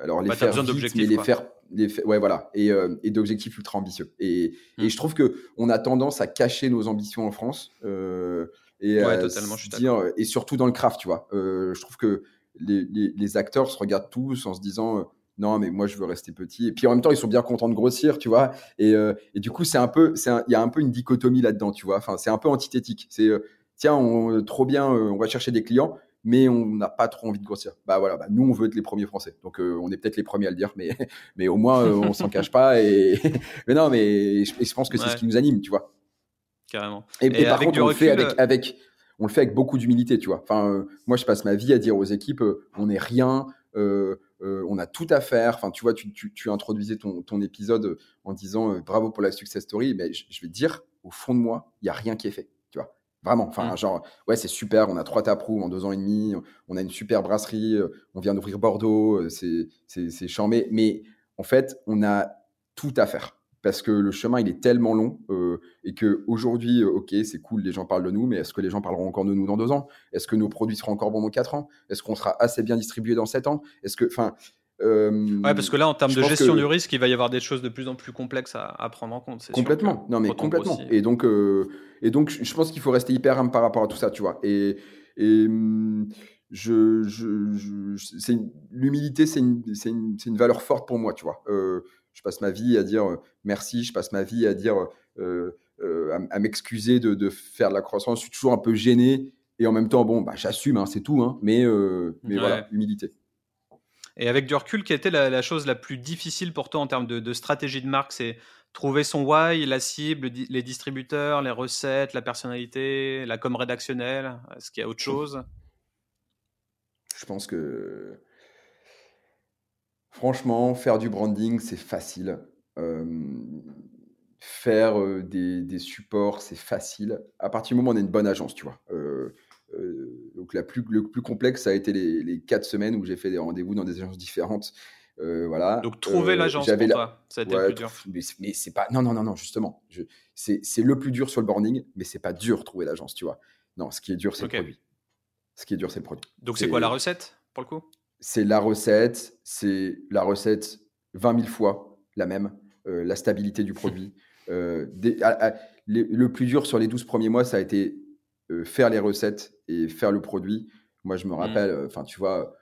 Alors, les bah, faire vite, mais les faire, les ouais, voilà. Et, euh, et d'objectifs ultra ambitieux. Et, et, hmm. je trouve que on a tendance à cacher nos ambitions en France. Euh, et totalement, je dire, et surtout dans le craft, tu vois. je trouve que les, les, les, acteurs se regardent tous en se disant non, mais moi je veux rester petit. Et puis en même temps, ils sont bien contents de grossir, tu vois. Et, euh, et du coup, c'est un peu, il y a un peu une dichotomie là-dedans, tu vois. Enfin, c'est un peu antithétique. C'est euh, tiens, on, trop bien, euh, on va chercher des clients, mais on n'a pas trop envie de grossir. Bah voilà, bah, nous on veut être les premiers Français, donc on est peut-être les premiers à le dire, mais <laughs> mais au moins on s'en cache pas. Et <laughs> mais non, mais je, pense que c'est ce qui nous anime, tu vois. Carrément. Et, par contre, on le fait avec, avec on le fait avec beaucoup d'humilité, tu vois. Enfin, moi, je passe ma vie à dire aux équipes, on n'est rien, euh, euh, on a tout à faire. Enfin, tu vois, tu, introduisais ton, épisode en disant euh, bravo pour la success story. Mais je, vais te dire, au fond de moi, il y a rien qui est fait. Tu vois, vraiment. Enfin, mm. genre, ouais, c'est super. On a trois taprous en deux ans et demi. On a une super brasserie. On vient d'ouvrir Bordeaux. C'est c'est charmé. Mais en fait, on a tout à faire parce que le chemin il est tellement long euh, et que aujourd'hui, euh, ok, c'est cool, les gens parlent de nous, mais est-ce que les gens parleront encore de nous dans deux ans? Est-ce que nos produits seront encore bons dans quatre ans? Est-ce qu'on sera assez bien distribué dans sept ans? Est-ce que, enfin, euh, ouais, parce que là, en termes de gestion du risque, il va y avoir des choses de plus en plus complexes à, prendre en compte. Complètement. non, mais complètement. Et donc, et donc, je pense qu'il faut rester hyper humble par rapport à tout ça, tu vois. Et, et hum, je, je, l'humilité, c'est une, une, une, valeur forte pour moi, tu vois je passe ma vie à dire merci, je passe ma vie à dire à, m'excuser de, faire de la croissance. Je suis toujours un peu gêné et en même temps, bon, bah, j'assume, hein, c'est tout, hein, mais, mais voilà, humilité. Et avec du recul, quelle était la, chose la plus difficile pour toi en termes de, stratégie de marque? C'est trouver son why, la cible, les distributeurs, les recettes, la personnalité, la com rédactionnelle? Est-ce qu'il y a autre chose? Je pense que Franchement, faire du branding, c'est facile. faire des, supports, c'est facile. À partir du moment où on est une bonne agence, tu vois. donc la plus, le plus complexe, ça a été les, quatre semaines où j'ai fait des rendez-vous dans des agences différentes. voilà. Donc trouver l'agence pour toi, ça a été le plus dur. Mais, c'est pas. Non, non, non, non, justement. C'est le plus dur sur le branding, mais c'est pas dur trouver l'agence, tu vois. Non, ce qui est dur, c'est le produit. Ce qui est dur, c'est le produit. Donc c'est quoi la recette pour le coup? C'est la recette, c'est la recette 20 000 fois la même, euh, la stabilité du produit. <laughs> Euh, le plus dur sur les 12 premiers mois, ça a été euh, faire les recettes et faire le produit. Moi, je me mmh. rappelle, enfin, tu vois,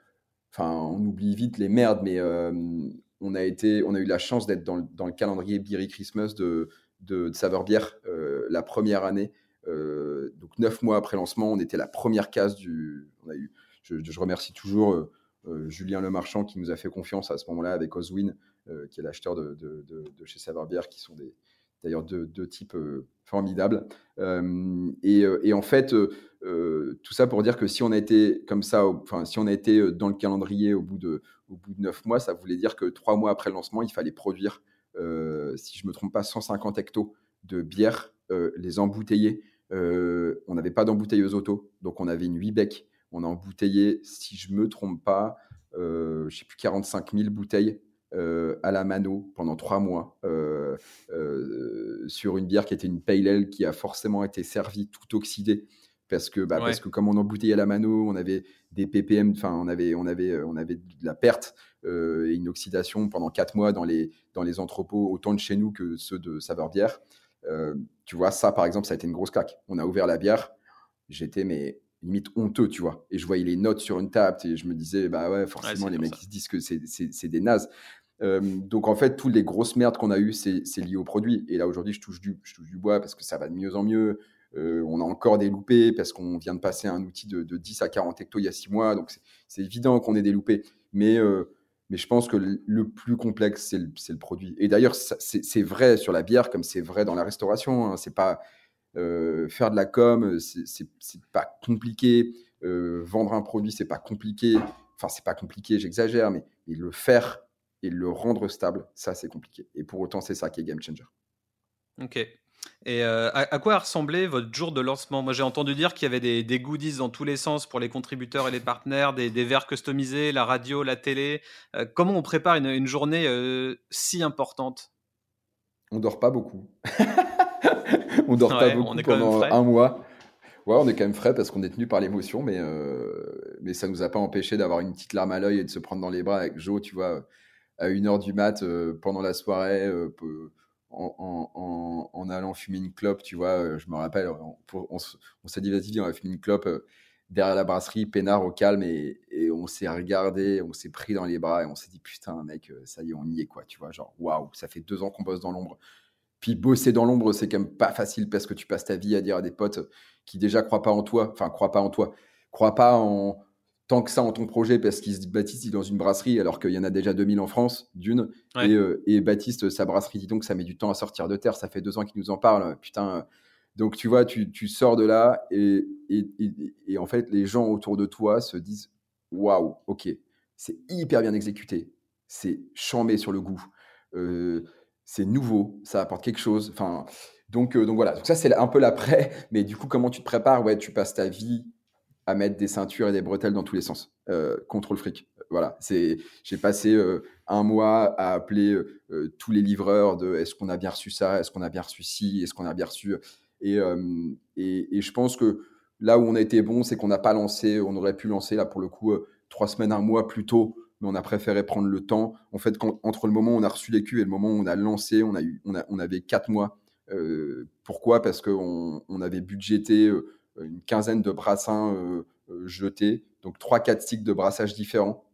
enfin, on oublie vite les merdes, mais on a été, on a eu la chance d'être dans, le calendrier Beery Christmas de, de, Saveur Bière la première année. donc, neuf mois après lancement, on était la première case du. On a eu, je, je remercie toujours Julien Lemarchand qui nous a fait confiance à ce moment-là avec Oswin, euh, qui est l'acheteur de, de, de, chez Savarbière, qui sont d'ailleurs deux, types euh, formidables. Et, en fait, tout ça pour dire que si on a été comme ça, si on a été dans le calendrier au bout de, de 9 mois, ça voulait dire que trois mois après le lancement, il fallait produire, si je ne me trompe pas, 150 hectos de bière, les embouteiller. on n'avait pas d'embouteilleuse auto, donc on avait une 8 becs on a embouteillé, si je me trompe pas, euh, je sais plus, 45 000 bouteilles euh, à la mano pendant trois mois euh, euh, sur une bière qui était une pale ale qui a forcément été servie tout oxydée parce que bah, parce que comme on embouteillait à la mano, on avait des ppm, enfin on avait on avait on avait de la perte et une oxydation pendant quatre mois dans les dans les entrepôts autant de chez nous que ceux de saveur bière. tu vois ça par exemple ça a été une grosse claque. On a ouvert la bière, j'étais mais limite honteux, tu vois. Et je voyais les notes sur une table et je me disais, bah ouais, forcément, les mecs, ils se disent que c'est des nazes. Euh, donc en fait, toutes les grosses merdes qu'on a eues, c'est lié au produit. Et là, aujourd'hui, je, touche du, je touche du bois parce que ça va de mieux en mieux. Euh, on a encore des loupés parce qu'on vient de passer un outil de, 10 à 40 hectos il y a 6 mois. Donc c'est évident qu'on ait des loupés. Mais, euh, mais je pense que le, plus complexe, c'est le, le, produit. Et d'ailleurs, c'est vrai sur la bière comme c'est vrai dans la restauration. Hein. C'est pas faire de la com, c'est pas compliqué. Euh, vendre un produit, c'est pas compliqué. Enfin, c'est pas compliqué, j'exagère, mais, le faire et le rendre stable, ça, c'est compliqué. Et pour autant, c'est ça qui est game changer. Ok. Et euh, à, quoi a ressemblé votre jour de lancement? Moi, j'ai entendu dire qu'il y avait des, goodies dans tous les sens pour les contributeurs et les partenaires, des, verres customisés, la radio, la télé. comment on prépare une, une journée si importante? On dort pas beaucoup. <laughs> on dort pas beaucoup pendant un mois. Ouais, on est quand même frais parce qu'on est tenu par l'émotion, mais, euh, mais ça nous a pas empêché d'avoir une petite larme à l'œil et de se prendre dans les bras avec Joe, tu vois, à 1h du mat euh, pendant la soirée, euh, en, allant fumer une clope, tu vois. je me rappelle, on, s'est dit, vas-y, on va fumer une clope derrière la brasserie, peinard au calme, et, et on s'est regardé, on s'est pris dans les bras et on s'est dit, putain, mec, ça y est, on y est, quoi, tu vois. Genre, waouh, ça fait deux ans qu'on bosse dans l'ombre. Puis bosser dans l'ombre, c'est quand même pas facile parce que tu passes ta vie à dire à des potes qui déjà croient pas en toi, enfin croient pas en toi, croient pas en tant que ça en ton projet parce qu'ils se Baptiste dans une brasserie alors qu'il y en a déjà 2000 en France, d'une. Euh, et, Baptiste, sa brasserie, dit donc ça met du temps à sortir de terre, ça fait deux ans qu'il nous en parle, putain. Donc tu vois, tu, sors de là et, et, en fait les gens autour de toi se disent waouh, ok, c'est hyper bien exécuté, c'est chambé sur le goût. Euh, c'est nouveau, ça apporte quelque chose. Enfin, donc, euh, donc voilà, ça c'est un peu l'après, <laughs> mais du coup, comment tu te prépares? Ouais, tu passes ta vie à mettre des ceintures et des bretelles dans tous les sens, euh, contre le fric. voilà, c'est, j'ai passé un mois à appeler tous les livreurs de est-ce qu'on a bien reçu ça, est-ce qu'on a bien reçu ci, est-ce qu'on a bien reçu. Et, et, et, je pense que là où on a été bon, c'est qu'on n'a pas lancé, on aurait pu lancer là pour le coup trois semaines, un mois plus tôt, mais on a préféré prendre le temps. En fait, entre le moment où on a reçu cuves et le moment où on a lancé, on, a eu, on, avait quatre mois. pourquoi? Parce qu'on on avait budgété une quinzaine de brassins jetés, donc trois, quatre cycles de brassage différents.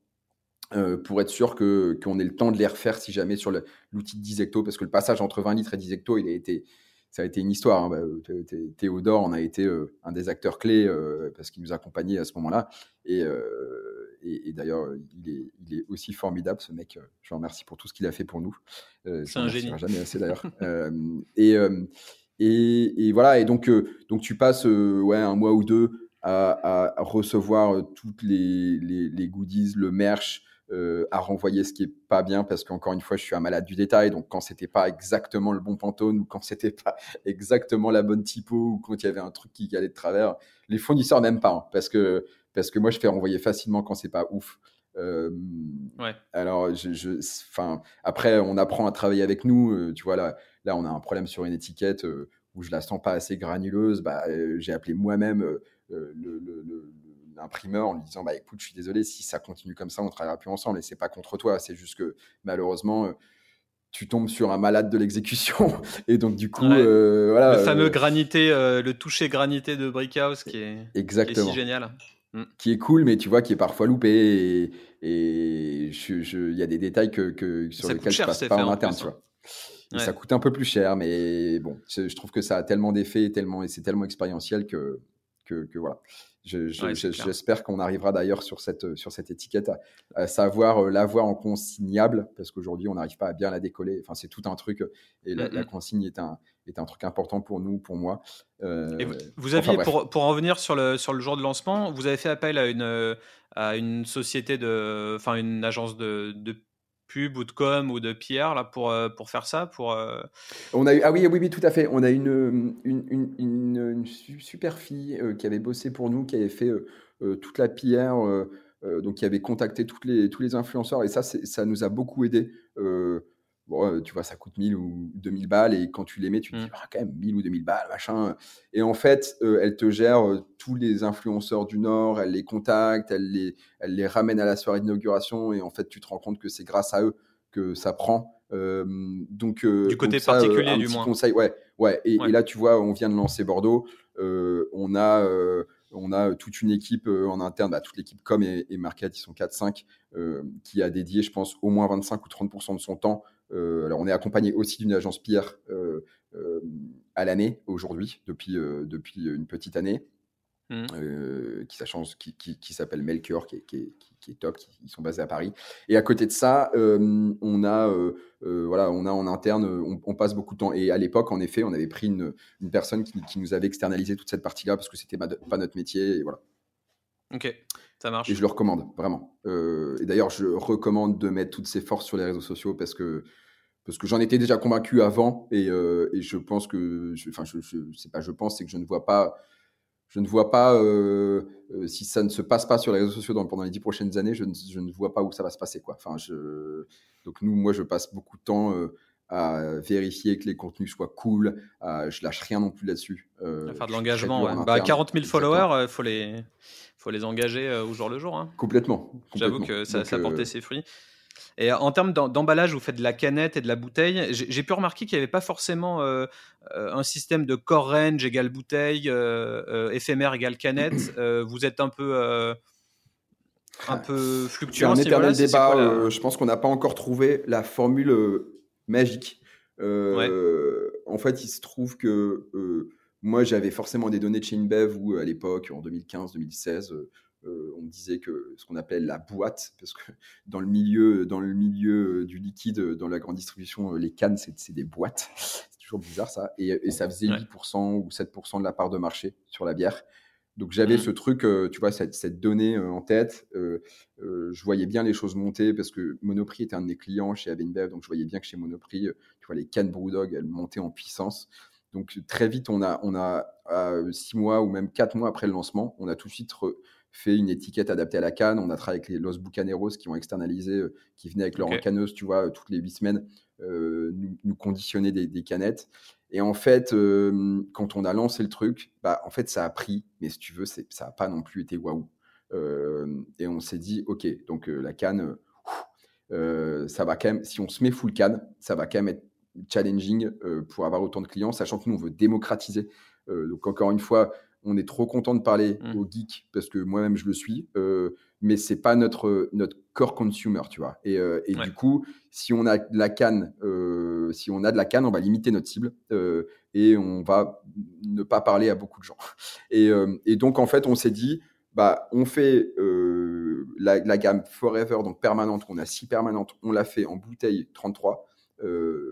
pour être sûr qu'on ait le temps de les refaire si jamais sur l'outil de 10 hectos, parce que le passage entre 20 litres et 10 hectos, il a été, ça a été une histoire. Hein. Bah, Théodore en a été un des acteurs clés parce qu'il nous accompagnait à ce moment-là. Et, et, d'ailleurs, il est, il est, aussi formidable, ce mec. Je le remercie pour tout ce qu'il a fait pour nous. C'est un génie. jamais assez d'ailleurs. <laughs> et, et, voilà, et donc, donc tu passes ouais, un mois ou deux à, recevoir toutes les, les, goodies, le merch, à renvoyer ce qui est pas bien parce qu'encore une fois je suis un malade du détail. Donc quand c'était pas exactement le bon pantone ou quand c'était pas <laughs> exactement la bonne typo ou quand il y avait un truc qui allait de travers les fournisseurs n'aiment pas hein, parce que parce que moi je fais renvoyer facilement quand c'est pas ouf. Ouais. alors je, je après on apprend à travailler avec nous tu vois là là on a un problème sur une étiquette où je la sens pas assez granuleuse. Bah j'ai appelé moi-même l'imprimeur en lui disant bah écoute je suis désolé si ça continue comme ça on travaillera plus ensemble et c'est pas contre toi. C'est juste que malheureusement euh, tu tombes sur un malade de l'exécution. <laughs> Et donc du coup euh, voilà le fameux euh, granité le toucher granité de Brickhouse qui est exactement qui est si génial. Mm. qui est cool mais tu vois qui est parfois loupé et il y a des détails que, que sur lesquels je passe pas en interne tu vois. ça coûte un peu plus cher, mais bon, je, trouve que ça a tellement d'effets, tellement, et c'est tellement expérientiel que, que, voilà. J'espère qu'on arrivera d'ailleurs sur cette, sur cette étiquette à, savoir euh, l'avoir en consignable, parce qu'aujourd'hui, on n'arrive pas à bien la décoller. Enfin, c'est tout un truc, et la, mmh consigne est un, est un truc important pour nous, pour moi. Euh, vous, aviez, pour, pour en revenir sur le, sur le jour de lancement, vous avez fait appel à une, à une société de, enfin, une agence de, de pub ou de com ou de PR là pour, euh, pour faire ça pour euh, on a eu ah oui oui oui tout à fait. On a une une, une, super fille euh, qui avait bossé pour nous qui avait fait toute la PR donc qui avait contacté toutes les tous les influenceurs et ça ça nous a beaucoup aidé bon, tu vois, ça coûte 1000 ou 2000 balles, et quand tu les mets, tu te dis, mmh. ah, quand même, 1000 ou 2000 balles, machin. Et en fait, elle te gère tous les influenceurs du Nord, elle les contacte, elle les, elle les ramène à la soirée d'inauguration, et en fait, tu te rends compte que c'est grâce à eux que ça prend. donc, du côté particulier, du moins. Conseil, ouais, ouais. Et, et, là, tu vois, on vient de lancer Bordeaux. on a on a toute une équipe en interne, bah, toute l'équipe com et, et market, ils sont 4-5, qui a dédié, je pense, au moins 25 ou 30% de son temps euh, alors, on est accompagné aussi d'une agence PR euh, euh, à l'année aujourd'hui, depuis, depuis une petite année. Mmh. qui, qui, qui, s'appelle Melchior, qui est, qui, qui est, top, qui, ils sont basés à Paris. Et à côté de ça, on a, voilà, on a en interne, on, passe beaucoup de temps. Et à l'époque, en effet, on avait pris une, une personne qui, nous avait externalisé toute cette partie-là parce que c'était pas notre métier. Et voilà. Ok, ça marche. Et je le recommande, vraiment. Euh, et d'ailleurs, je recommande de mettre toutes ses forces sur les réseaux sociaux parce que, parce que j'en étais déjà convaincu avant et, euh, et je pense que, enfin, je, je, sais pas, je pense, c'est que je ne vois pas, je ne vois pas, euh, si ça ne se passe pas sur les réseaux sociaux pendant les dix prochaines années, je ne, je ne, vois pas où ça va se passer, quoi. Enfin, je, donc nous, moi, je passe beaucoup de temps à vérifier que les contenus soient cool. À, je lâche rien non plus là-dessus. à faire de l'engagement. Ouais. Bah, 40 000 followers, il faut les faut les engager euh, au jour le jour. Hein. Complètement. J'avoue que ça, ça portait euh, ses fruits. Et en termes d'emballage, vous faites de la canette et de la bouteille. J'ai pu remarquer qu'il n'y avait pas forcément euh, un système de core range égale bouteille, éphémère égale canette. <clears throat> vous êtes un peu, un peu fluctuant. C'est un éternel débat. je pense qu'on n'a pas encore trouvé la formule magique. En fait, il se trouve que moi, j'avais forcément des données de chez InBev où, à l'époque, en 2015-2016, euh, euh, on me disait que ce qu'on appelle la boîte, parce que <laughs> dans le milieu, dans le milieu du liquide, dans la grande distribution, les cannes, c'est des boîtes. <laughs> c'est toujours bizarre ça. Et, ça faisait 8% ou 7% de la part de marché sur la bière. Donc j'avais mmh. ce truc, euh, tu vois, cette, donnée en tête. je voyais bien les choses monter parce que Monoprix était un de mes clients chez Avenbev, donc je voyais bien que chez Monoprix, tu vois, les cannes Brewdog, elles montaient en puissance. Donc très vite, on a, on a six mois ou même quatre mois après le lancement, on a tout de suite fait une étiquette adaptée à la canne. On a travaillé avec les Los Bucaneros qui ont externalisé, qui venaient avec leur encaneuse, tu vois, toutes les huit semaines, nous, conditionner des, canettes. Et en fait, quand on a lancé le truc, bah, en fait, ça a pris, mais si tu veux, ça n'a pas non plus été waouh. et on s'est dit, OK, donc la canne, ça va quand même, si on se met full canne, ça va quand même être challenging pour avoir autant de clients, sachant que nous, on veut démocratiser. donc, encore une fois, on est trop content de parler mmh. aux geeks parce que moi-même, je le suis mais c'est pas notre notre core consumer, tu vois. Et, euh, et du coup, si on a de la canne, euh, si on a de la canne, on va limiter notre cible euh, et on va ne pas parler à beaucoup de gens. <laughs> Et, et donc en fait, on s'est dit, bah, on fait la, la, gamme Forever, donc permanente, on a six permanentes, on l'a fait en bouteille 33,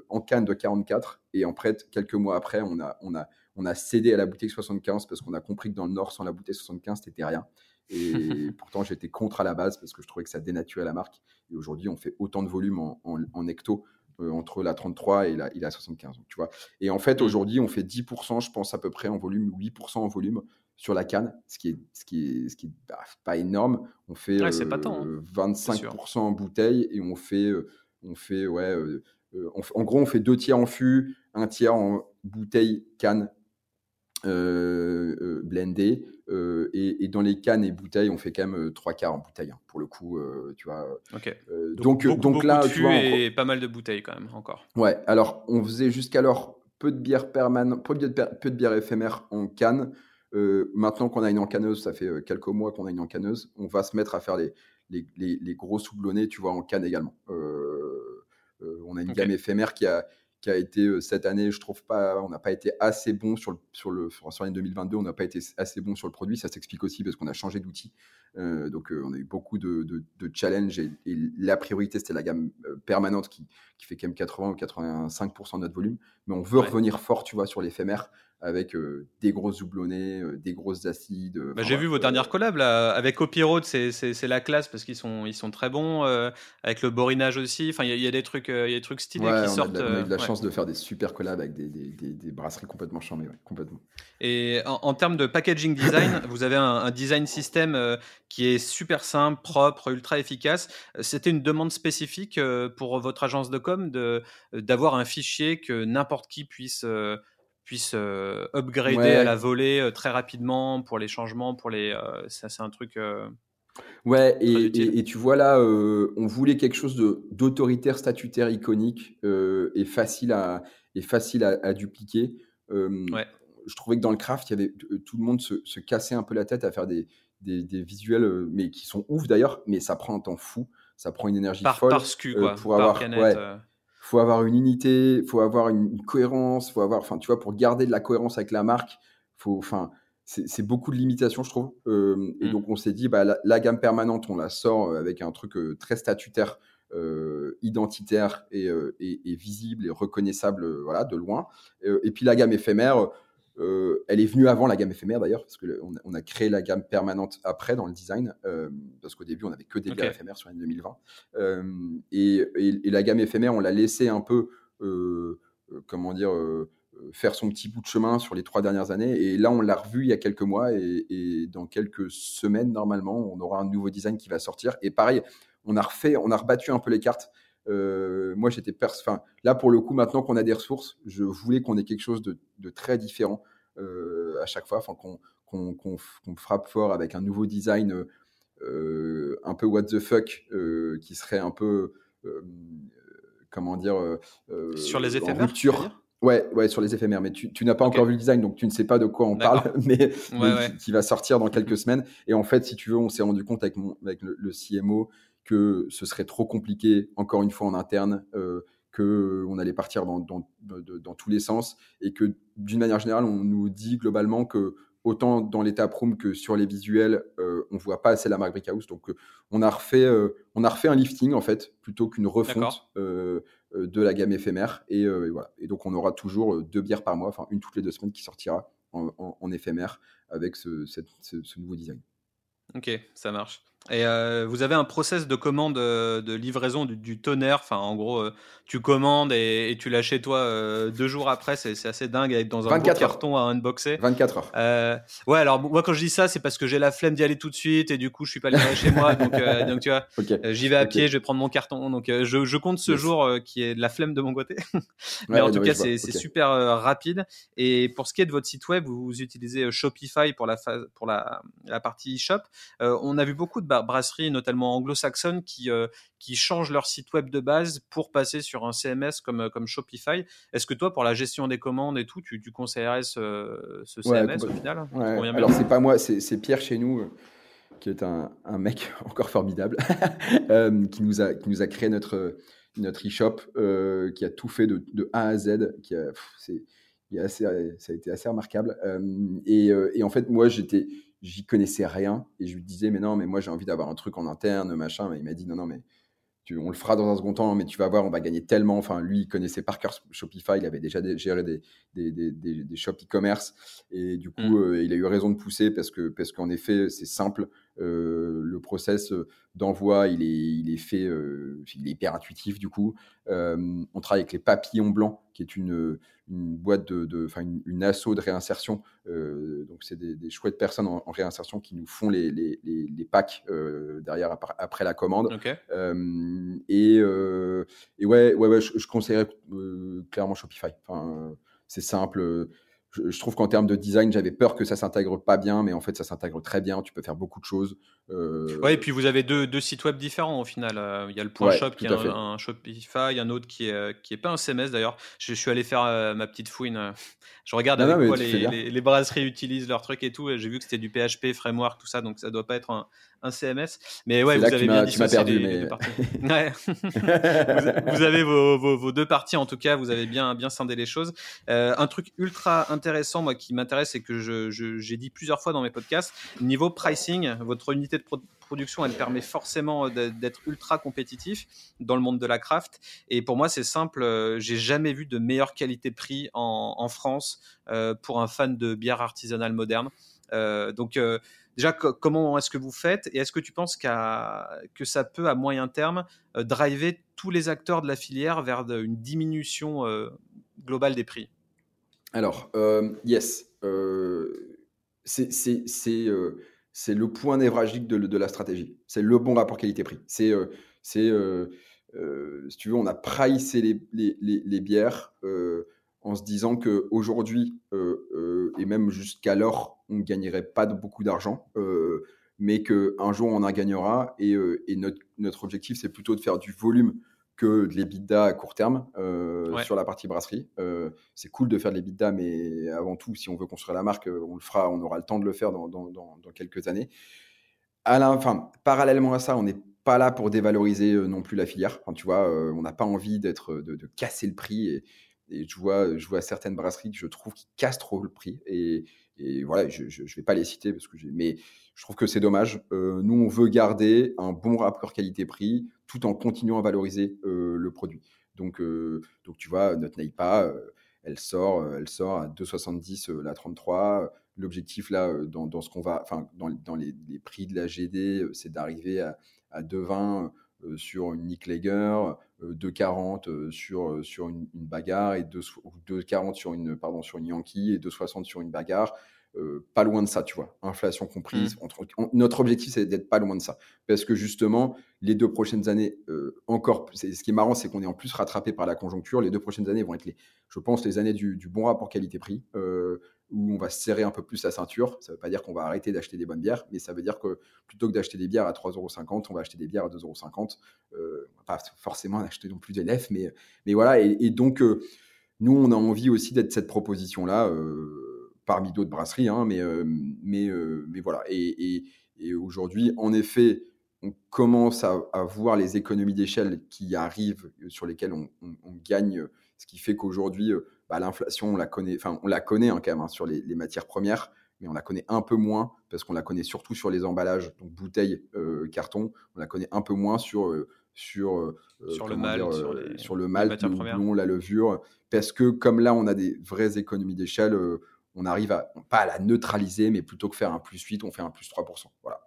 en canne de 44, et en prête quelques mois après, on a on a on a cédé à la bouteille 75 parce qu'on a compris que dans le Nord, sans la bouteille 75, c'était rien. Et <laughs> pourtant, j'étais contre à la base parce que je trouvais que ça dénaturait la marque. Et aujourd'hui, on fait autant de volume en, en, hecto euh, entre la 33 et la, et 75. tu vois. Et en fait, mmh. aujourd'hui, on fait 10%, je pense, à peu près en volume, 8% en volume sur la canne, ce qui est, ce qui est, ce qui est bah, pas énorme. On fait 25% hein. en bouteille et on fait, euh, on fait ouais, euh, en gros, on fait deux tiers en fût, un tiers en bouteille canne euh, blendé euh, et, dans les cannes et bouteilles, on fait quand même euh, trois quarts en bouteille, hein, pour le coup, euh, tu vois. donc, donc, là, tu vois, et pas mal de bouteilles quand même encore. Ouais. Alors, on faisait jusqu'alors peu de bière permanente, peu de, peu de bière éphémère en canne. maintenant qu'on a une encaneuse, ça fait quelques mois qu'on a une encaneuse, on va se mettre à faire les, les, les, gros soublonnés, tu vois, en canne également. on a une gamme éphémère qui a, qui a été cette année, je trouve pas, on n'a pas été assez bon sur le sur le sur l'année 2022, on n'a pas été assez bon sur le produit. Ça s'explique aussi parce qu'on a changé d'outil. donc on a eu beaucoup de, de, de challenges et, la priorité c'était la gamme permanente qui, qui fait quand même 80 ou 85% de notre volume. Mais on veut revenir fort, tu vois, sur l'éphémère avec des grosses doublonnés, des grosses acides. Bah, j'ai vu vos dernières collabs là, avec Road, c'est la classe parce qu'ils sont, ils sont très bons. avec le borinage aussi, enfin il y, a des trucs, il y a des trucs stylés qui sortent. on a eu de la chance de faire des super collabs avec des, des, des, brasseries complètement charmées, complètement. Et en, termes de packaging design, <coughs> vous avez un, design système qui est super simple, propre, ultra efficace. C'était une demande spécifique pour votre agence de com de d'avoir un fichier que n'importe qui puisse puisse euh, upgrader à la volée très rapidement pour les changements, pour les. ça, c'est un truc. Ouais, et, et, tu vois là, on voulait quelque chose d'autoritaire, statutaire, iconique et facile à, et facile à, dupliquer. ouais. Je trouvais que dans le craft, il y avait, tout le monde se, se, cassait un peu la tête à faire des, des, des visuels, mais qui sont ouf d'ailleurs, mais ça prend un temps fou, ça prend une énergie par, folle. Par quoi, pour avoir. ouais, faut avoir une unité, faut avoir une, cohérence, faut avoir, enfin, tu vois, pour garder de la cohérence avec la marque, faut, enfin, c'est beaucoup de limitations, je trouve. Euh, et mm. donc, on s'est dit, bah, la, gamme permanente, on la sort euh, avec un truc euh, très statutaire, identitaire et, et, visible et reconnaissable, voilà, de loin. et puis la gamme éphémère, euh, elle est venue avant la gamme éphémère d'ailleurs, parce qu'on on a créé la gamme permanente après dans le design, euh, parce qu'au début on n'avait que des gammes éphémères sur l'année 2020. Euh, et, la gamme éphémère, on l'a laissé un peu, comment dire, faire son petit bout de chemin sur les trois dernières années. Et là, on l'a revu il y a quelques mois, et, dans quelques semaines normalement, on aura un nouveau design qui va sortir. Et pareil, on a refait, on a rebattu un peu les cartes. Euh, moi, j'étais enfin, là pour le coup, maintenant qu'on a des ressources, je voulais qu'on ait quelque chose de, très différent euh, à chaque fois, enfin, qu'on frappe fort avec un nouveau design euh, un peu what the fuck, qui serait un peu, comment dire, sur les éphémères. Ouais, ouais, sur les éphémères. Mais tu, n'as pas encore vu le design, donc tu ne sais pas de quoi on parle, <laughs> mais, Qui, va sortir dans quelques semaines. Et en fait, si tu veux, on s'est rendu compte avec, mon, avec le, le CMO que ce serait trop compliqué, encore une fois en interne, euh, qu'on allait partir dans, dans, tous les sens et que d'une manière générale, on nous dit globalement que autant dans l'étape room que sur les visuels, euh, on voit pas assez la marque Brickhouse. Donc, euh, on, a refait, euh, on a refait un lifting en fait, plutôt qu'une refonte de la gamme éphémère. Et, voilà. Et donc, on aura toujours deux bières par mois, enfin une toutes les deux semaines qui sortira en, éphémère avec ce nouveau design. Ok, ça marche. Et vous avez un process de commande de livraison du, tonnerre. Enfin, en gros, tu commandes et, tu l'as chez toi deux jours après. C'est assez dingue d'être dans un carton à unboxer. 24 heures. ouais, alors moi, quand je dis ça, c'est parce que j'ai la flemme d'y aller tout de suite et du coup, je suis pas livré chez moi. <laughs> Donc, donc tu vois, j'y vais à pied, je vais prendre mon carton. Donc, je, je, compte ce jour qui est de la flemme de mon côté. <laughs> Mais en tout cas, c'est super rapide. Et pour ce qui est de votre site web, vous, utilisez Shopify pour la, pour la, la partie shop. on a vu beaucoup de brasseries, notamment anglo-saxonnes, qui, euh, qui changent leur site web de base pour passer sur un CMS comme, euh, comme Shopify. Est-ce que toi, pour la gestion des commandes et tout, tu, tu conseillerais ce, CMS au final? Alors, c'est pas moi, c'est Pierre chez nous euh, qui est un, un mec <laughs> encore formidable, <laughs> qui, nous a, qui nous a créé notre, notre e-shop, qui a tout fait de, de A à Z, qui a, c'est, assez, ça a été assez remarquable. et, et, en fait, moi, j'étais, j'y connaissais rien et je lui disais mais non mais moi j'ai envie d'avoir un truc en interne machin mais il m'a dit non non mais tu, on le fera dans un second temps mais tu vas voir on va gagner tellement enfin lui il connaissait par cœur Shopify il avait déjà géré des, des, des, des, shops e-commerce et du coup mmh. euh, il a eu raison de pousser parce que parce qu'en effet c'est simple euh, le process d'envoi, il est, il est fait, euh, il est hyper intuitif du coup. Euh, on travaille avec les papillons blancs, qui est une, une boîte de, enfin une, une, asso de réinsertion. donc c'est des, chouettes personnes en, réinsertion qui nous font les, les, les, packs derrière après, la commande. et, et ouais, ouais, ouais, je, je conseillerais clairement Shopify. Enfin, c'est simple je, trouve qu'en termes de design, j'avais peur que ça s'intègre pas bien, mais en fait, ça s'intègre très bien. Tu peux faire beaucoup de choses. Euh... Ouais, et puis vous avez deux, deux, sites web différents au final. Euh, il y a le point shop qui est un, Shopify, un autre qui est, euh, qui est pas un CMS d'ailleurs. Je, suis allé faire euh, ma petite fouine. <laughs> Je regarde avec quoi les, les, brasseries utilisent leur truc et tout. Et j'ai vu que c'était du PHP, framework, tout ça. Donc ça doit pas être un, un CMS. Mais ouais, vous avez bien dissocié perdu, les, deux parties. <laughs> ouais. <laughs> vous, avez vos, vos, vos, deux parties en tout cas. Vous avez bien, bien scindé les choses. un truc ultra intéressant, moi, qui m'intéresse et que j'ai dit plusieurs fois dans mes podcasts, niveau pricing, votre unité de production, elle permet forcément euh, d'être ultra compétitif dans le monde de la craft. Et pour moi, c'est simple. Euh, j'ai jamais vu de meilleure qualité-prix en, France euh, pour un fan de bière artisanale moderne. donc déjà, comment est-ce que vous faites et est-ce que tu penses que ça peut, à moyen terme, driver tous les acteurs de la filière vers une diminution globale des prix? Alors, yes. c'est c'est le point névralgique de, la stratégie. C'est le bon rapport qualité-prix. C'est, euh, euh, euh, si tu veux, on a pricé les, les, bières en se disant qu'aujourd'hui, et même jusqu'alors, on ne gagnerait pas beaucoup d'argent, mais qu'un jour, on en gagnera. Et, notre, notre objectif, c'est plutôt de faire du volume que de l'EBITDA à court terme euh, sur la partie brasserie. Euh, c'est cool de faire de l'EBITDA, mais avant tout, si on veut construire la marque, euh, on le fera, on aura le temps de le faire dans, dans, dans, quelques années. À la, enfin, parallèlement à ça, on n'est pas là pour dévaloriser non plus la filière. Enfin, tu vois, on n'a pas envie d'être, de, de, casser le prix. Et, et, je, vois, je vois certaines brasseries que je trouve qui cassent trop le prix. Et, et voilà, je ne vais pas les citer, parce que mais je trouve que c'est dommage. Euh, nous, on veut garder un bon rapport qualité-prix tout en continuant à valoriser euh, le produit. Donc, euh, donc, tu vois, notre Neipa, elle sort, elle sort à 2,70 la 33. L'objectif, là, dans, dans ce va, dans, dans les, les, prix de la GD, c'est d'arriver à, à 2,20 sur une Nick Lager, 2,40 sur, sur une, bagarre et 2,40 sur une, pardon, sur une Yankee et 2,60 sur une bagarre. pas loin de ça, tu vois, inflation comprise. Mmh. notre objectif, c'est d'être pas loin de ça. Parce que justement, les deux prochaines années, encore, ce qui est marrant, c'est qu'on est en plus rattrapé par la conjoncture. Les deux prochaines années vont être, les, je pense, les années du, du bon rapport qualité-prix où on va serrer un peu plus la ceinture. Ça ne veut pas dire qu'on va arrêter d'acheter des bonnes bières, mais ça veut dire que plutôt que d'acheter des bières à 3,50€, on va acheter des bières à 2,50€. Euh, pas forcément acheter non plus des lèvres, mais, mais voilà. Et, donc, euh, nous, on a envie aussi d'être cette proposition-là, euh, parmi d'autres brasseries, hein, mais, euh, mais, mais voilà. Et, aujourd'hui, en effet, on commence à, voir les économies d'échelle qui arrivent, sur lesquelles on, on gagne, ce qui fait qu'aujourd'hui, bah, l'inflation, on la connaît, enfin, on la connaît hein, quand même hein, sur les, matières premières, mais on la connaît un peu moins parce qu'on la connaît surtout sur les emballages, donc bouteilles, euh, carton. On la connaît un peu moins sur euh, sur euh, sur le mal, sur, le mal, le houblon, la levure, parce que comme là, on a des vraies économies d'échelle, on arrive à pas à la neutraliser, mais plutôt que faire un plus 8, on fait un plus 3%. Voilà.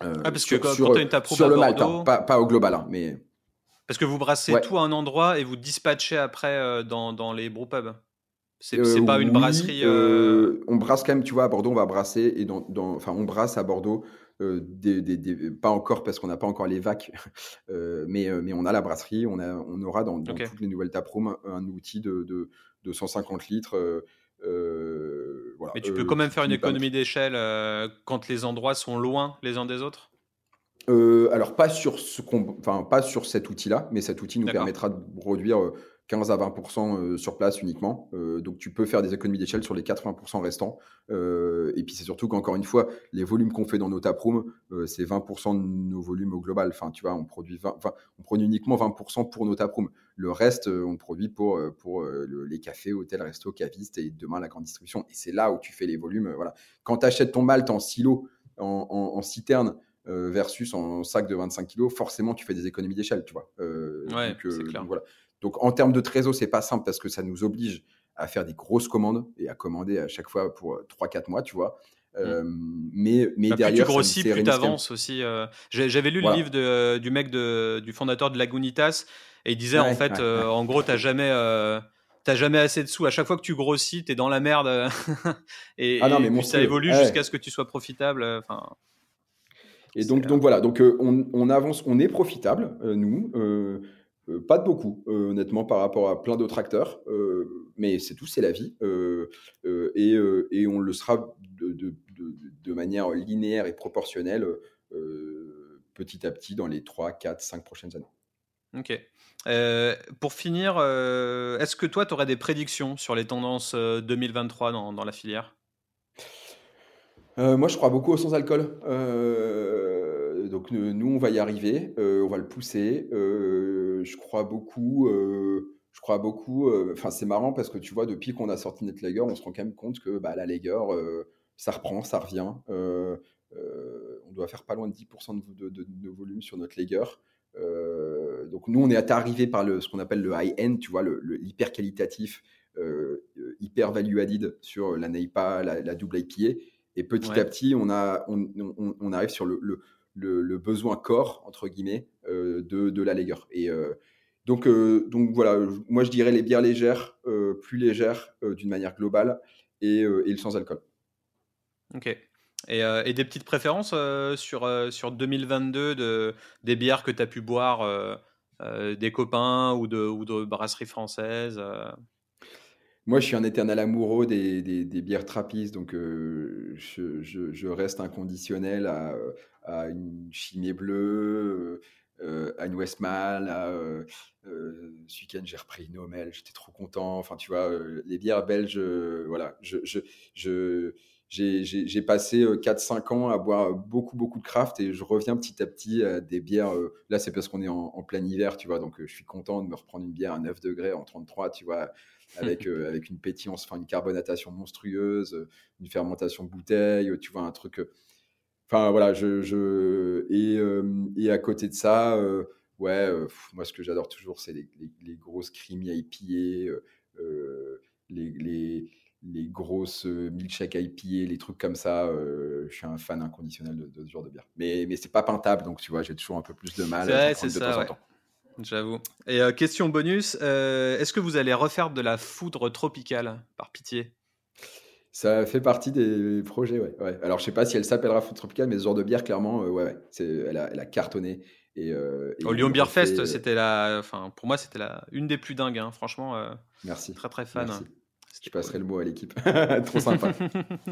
ah, parce que quand, tu as une sur le Malte, hein, pas, au global, hein, mais. Parce que vous brassez tout à un endroit et vous dispatchez après dans, dans les brewpubs. C'est pas une brasserie. on brasse quand même, tu vois, à Bordeaux, on va brasser et dans, enfin, on brasse à Bordeaux euh, des, pas encore parce qu'on n'a pas encore les vacs, <laughs> euh, mais, euh, mais on a la brasserie, on, a, on aura dans, toutes les nouvelles taprooms un, outil de, de, 150 litres. Voilà, mais tu peux quand même faire une économie d'échelle quand les endroits sont loin les uns des autres? Alors pas sur ce enfin pas sur cet outil-là, mais cet outil nous permettra de produire 15 à 20% euh, sur place uniquement. Euh, donc tu peux faire des économies d'échelle sur les 80% restants. Euh, et puis c'est surtout qu'encore une fois, les volumes qu'on fait dans nos taprooms, c'est 20% de nos volumes au global. Enfin, tu vois, on produit, on produit uniquement 20% pour nos taprooms. Le reste, on produit pour, pour les cafés, hôtels, restos, cavistes et demain la grande distribution. Et c'est là où tu fais les volumes. voilà. Quand tu achètes ton malt en silo, en, citerne, versus en sac de 25 kg, forcément tu fais des économies d'échelle, tu vois. ouais, c'est clair. voilà. Donc en termes de trésor, c'est pas simple parce que ça nous oblige à faire des grosses commandes et à commander à chaque fois pour 3-4 euh, mois, tu vois. Mmh. Euh, mais mais bah, derrière, plus tu grossis, plus tu avances aussi. Euh. J'avais lu le livre de, du mec de, du fondateur de Lagunitas et il disait en fait, en gros, t'as jamais jamais assez de sous. À chaque fois que tu grossis, tu es dans la merde. <laughs> et, ah mais ça évolue jusqu'à ce que tu sois profitable. Enfin, et donc, donc voilà, donc on, on, avance, on est profitable, nous. Euh, pas de beaucoup, euh, honnêtement, par rapport à plein d'autres acteurs. Euh, mais c'est tout, c'est la vie. Et, et, on le sera de, de, de, manière linéaire et proportionnelle petit à petit dans les 3, 4, 5 prochaines années. Ok. pour finir, est-ce que toi, tu aurais des prédictions sur les tendances 2023 dans, dans la filière? Moi, je crois beaucoup au sans-alcool. donc, nous, on va y arriver, on va le pousser je crois beaucoup. Euh, je crois beaucoup. Euh, enfin, c'est marrant parce que tu vois, depuis qu'on a sorti Net Lager, on se rend quand même compte que bah, la Lager, euh, ça reprend, ça revient. on doit faire pas loin de 10% de, de, de, volume sur notre Lager. donc nous, on est arrivé par le, ce qu'on appelle le high-end, tu vois, le, hyper qualitatif, hyper value added sur la NEIPA, la, double IPA. Et petit à petit, on, a, on, on, arrive sur le, le, besoin corps, entre guillemets, euh, de, de, la Lager. Et euh, donc, euh, donc voilà, moi je dirais les bières légères, plus légères d'une manière globale, et, et le sans-alcool. Ok. Et, et, des petites préférences sur, sur 2022 de, des bières que tu as pu boire, des copains ou de, ou de brasseries françaises moi, je suis un éternel amoureux des, des, bières trappistes, donc je, je, je, reste inconditionnel à, à une Chimie Bleue, euh, à une Westmal, à, euh, euh, ce week-end j'ai repris une Omel, j'étais trop content. Enfin, tu vois, les bières belges, voilà, je, je, j'ai passé 4-5 ans à boire beaucoup, beaucoup de craft et je reviens petit à petit à des bières. là, c'est parce qu'on est en, plein hiver, tu vois, donc je suis content de me reprendre une bière à 9 degrés en 33, tu vois, avec, <laughs> avec une pétillance, enfin une carbonatation monstrueuse, une fermentation bouteille, tu vois, un truc Enfin voilà, je, je et, euh, et, à côté de ça, euh, ouais, euh, moi ce que j'adore toujours, c'est les, les, grosses creamy IPA, les, les, les, grosses milkshake IPA, les trucs comme ça. je suis un fan inconditionnel de, ce genre de bière. Mais mais c'est pas peintable, donc tu vois, j'ai toujours un peu plus de mal. Ouais, c'est ça. J'avoue. Et question bonus, est-ce que vous allez refaire de la foudre tropicale, par pitié? Ça fait partie des projets, ouais. ouais. Alors, je sais pas si elle s'appellera Food Tropical, mais ce genre de bière, clairement, euh, ouais, ouais. C'est, elle, a, elle, a, cartonné. Et, euh, Au Lyon Beer Fest, euh, c'était la, enfin, pour moi, c'était la, une des plus dingues, hein. franchement. Merci. Très, très fan. Merci. Je passerai le mot à l'équipe. <laughs> Trop sympa.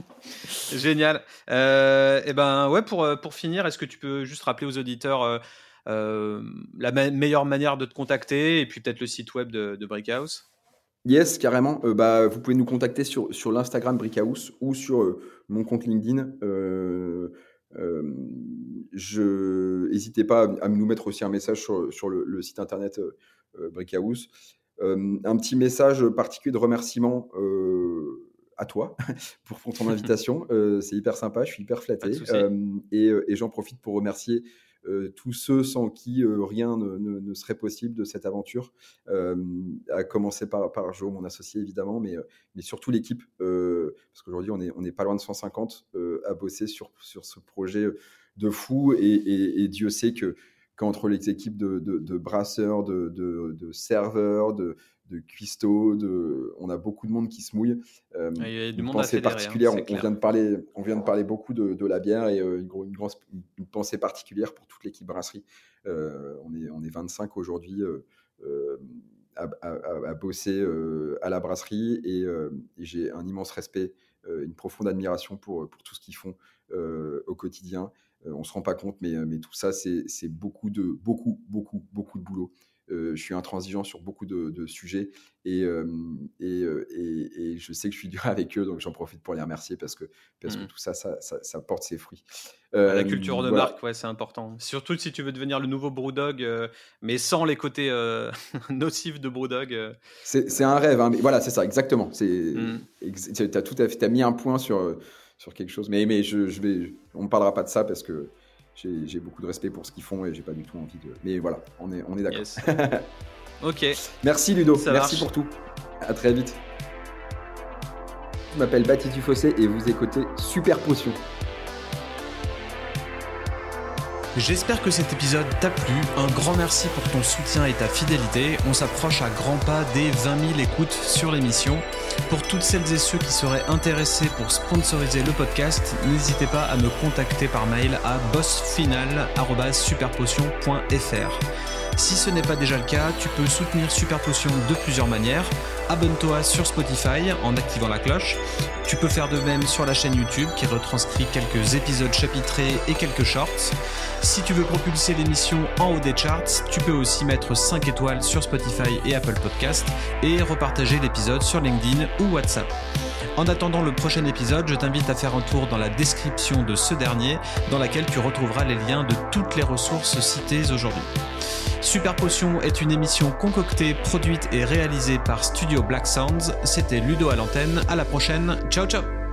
<laughs> Génial. et eh ben, ouais, pour, pour finir, est-ce que tu peux juste rappeler aux auditeurs la meilleure manière de te contacter et puis peut-être le site web de, de Brickhouse Yes, carrément. Euh, bah, vous pouvez nous contacter sur, sur l'Instagram Brickhouse ou sur euh, mon compte LinkedIn. Euh, je n'hésitez pas à, nous mettre aussi un message sur, sur le, site internet Brickhouse. un petit message particulier de remerciement à toi <laughs> pour, pour ton invitation. <laughs> C'est hyper sympa, je suis hyper flatté. et, et j'en profite pour remercier euh, tous ceux sans qui euh, rien ne, serait possible de cette aventure, euh, à commencer par, par Joe, mon associé évidemment, mais, mais surtout l'équipe, parce qu'aujourd'hui on est pas loin de 150 à bosser sur, sur ce projet de fou. Et, Dieu sait que qu'entre les équipes de, brasseurs, de, serveurs, de, de cuistots, on a beaucoup de monde qui se mouille. Euh, il y a du monde à particulière. on, vient de parler, on vient de parler beaucoup de, la bière et une, une, pensée particulière pour toute l'équipe brasserie. on, est, on est 25 aujourd'hui à, bosser euh, à la brasserie et, euh, j'ai un immense respect, euh, une profonde admiration pour, pour tout ce qu'ils font au quotidien. on ne se rend pas compte, mais, mais tout ça, c'est beaucoup de, beaucoup, beaucoup, beaucoup de boulot. Je suis intransigeant sur beaucoup de, sujets et, et, et, je sais que je suis dur <laughs> avec eux, donc j'en profite pour les remercier parce que, parce que mmh. tout ça ça, ça, porte ses fruits. la culture de marque, ouais, c'est important. Surtout si tu veux devenir le nouveau Brewdog, mais sans les côtés <laughs> nocifs de Brewdog. C'est un rêve, hein, mais voilà, c'est ça, exactement. Mmh. Tu as mis un point sur, sur quelque chose, mais, mais je, je vais, on ne parlera pas de ça parce que j'ai beaucoup de respect pour ce qu'ils font et j'ai pas du tout envie de. Mais voilà, on est, on est d'accord. <laughs> ok. Merci Ludo, merci pour tout. À très vite. Je m'appelle Baptiste Fossé et vous écoutez Super Potion. J'espère que cet épisode t'a plu. Un grand merci pour ton soutien et ta fidélité. On s'approche à grands pas des 20 000 écoutes sur l'émission. Pour toutes celles et ceux qui seraient intéressés pour sponsoriser le podcast, n'hésitez pas à me contacter par mail à bossfinal.superpotion.fr. Si ce n'est pas déjà le cas, tu peux soutenir Super Potion de plusieurs manières. Abonne-toi sur Spotify en activant la cloche. Tu peux faire de même sur la chaîne YouTube qui retranscrit quelques épisodes chapitrés et quelques shorts. Si tu veux propulser l'émission en haut des charts, tu peux aussi mettre 5 étoiles sur Spotify et Apple Podcast et repartager l'épisode sur LinkedIn ou WhatsApp. En attendant le prochain épisode, je t'invite à faire un tour dans la description de ce dernier, dans laquelle tu retrouveras les liens de toutes les ressources citées aujourd'hui. Super Potion est une émission concoctée, produite et réalisée par Studio Black Sounds. C'était Ludo à l'antenne. À la prochaine. Ciao ciao